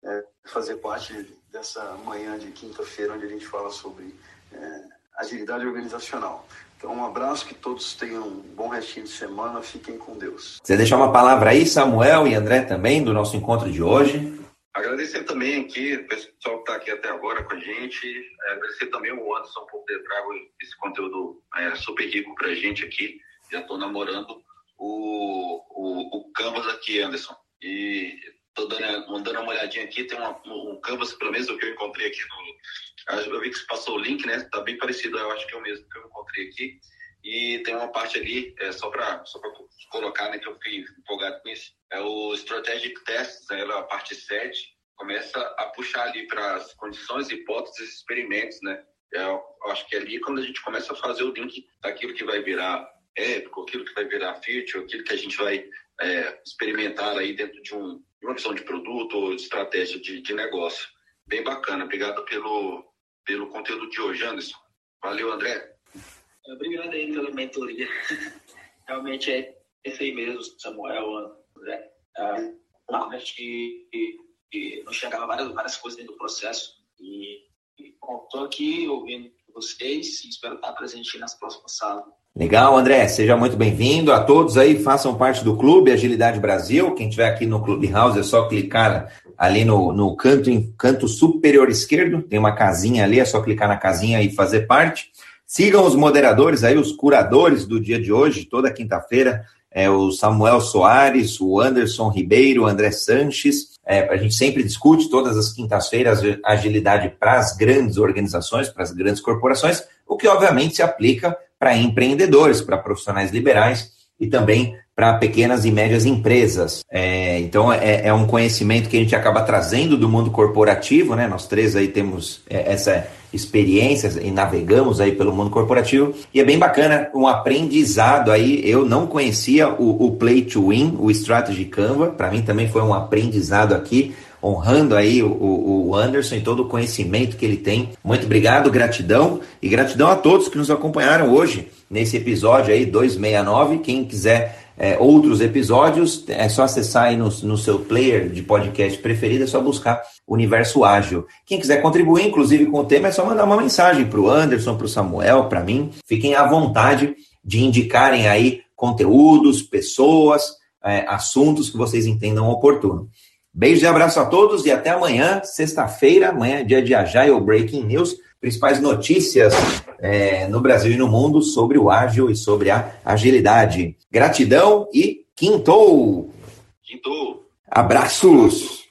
é, fazer parte dessa manhã de quinta-feira, onde a gente fala sobre é, agilidade organizacional. Então, um abraço, que todos tenham um bom restinho de semana, fiquem com Deus. Você deixar uma palavra aí, Samuel e André também, do nosso encontro de hoje? Agradecer também aqui, o pessoal que está aqui até agora com a gente. É, agradecer também o Anderson por ter trago esse conteúdo é, super rico para a gente aqui. Já estou namorando o, o, o Canvas aqui, Anderson. E Tô dando, mandando uma olhadinha aqui, tem uma, um canvas, pelo menos o que eu encontrei aqui no. Eu vi que você passou o link, né? Tá bem parecido, eu acho que é o mesmo que eu encontrei aqui. E tem uma parte ali, é, só para só colocar, né, que eu fiquei empolgado com isso. É o Strategic Tests, né, a parte 7, começa a puxar ali para as condições, hipóteses, experimentos, né? É, eu acho que é ali quando a gente começa a fazer o link daquilo que vai virar épico, aquilo que vai virar feature, aquilo que a gente vai é, experimentar aí dentro de um, uma visão de produto ou de estratégia de, de negócio. Bem bacana. Obrigado pelo, pelo conteúdo de hoje, Anderson. Valeu, André. Obrigado aí pela mentoria. Realmente é esse aí mesmo, Samuel, André. É, a gente não enxergava várias, várias coisas dentro do processo e estou aqui ouvindo vocês e espero estar presente nas próximas salas. Legal, André, seja muito bem-vindo. A todos aí, façam parte do Clube Agilidade Brasil. Quem estiver aqui no Clubhouse é só clicar ali no, no canto, em, canto superior esquerdo, tem uma casinha ali, é só clicar na casinha e fazer parte. Sigam os moderadores aí, os curadores do dia de hoje, toda quinta-feira, é o Samuel Soares, o Anderson Ribeiro, o André Sanches. É, a gente sempre discute todas as quintas-feiras agilidade para as grandes organizações, para as grandes corporações, o que obviamente se aplica para empreendedores, para profissionais liberais e também para pequenas e médias empresas. É, então, é, é, um conhecimento que a gente acaba trazendo do mundo corporativo, né? Nós três aí temos é, essa experiência e navegamos aí pelo mundo corporativo e é bem bacana um aprendizado aí. Eu não conhecia o, o Play to Win, o Strategy Canva, para mim também foi um aprendizado aqui honrando aí o, o Anderson e todo o conhecimento que ele tem. Muito obrigado, gratidão e gratidão a todos que nos acompanharam hoje nesse episódio aí 269. Quem quiser é, outros episódios, é só acessar aí no, no, seu player de podcast preferido, é só buscar Universo Ágil. Quem quiser contribuir, inclusive, com o tema, é só mandar uma mensagem para o Anderson, para o Samuel, para mim. Fiquem à vontade de indicarem aí conteúdos, pessoas, é, assuntos que vocês entendam oportuno. Beijo e abraço a todos e até amanhã, sexta-feira, amanhã dia de Agile Breaking News, principais notícias é, no Brasil e no mundo sobre o ágil e sobre a agilidade. Gratidão e quintou! Quintou! Abraços!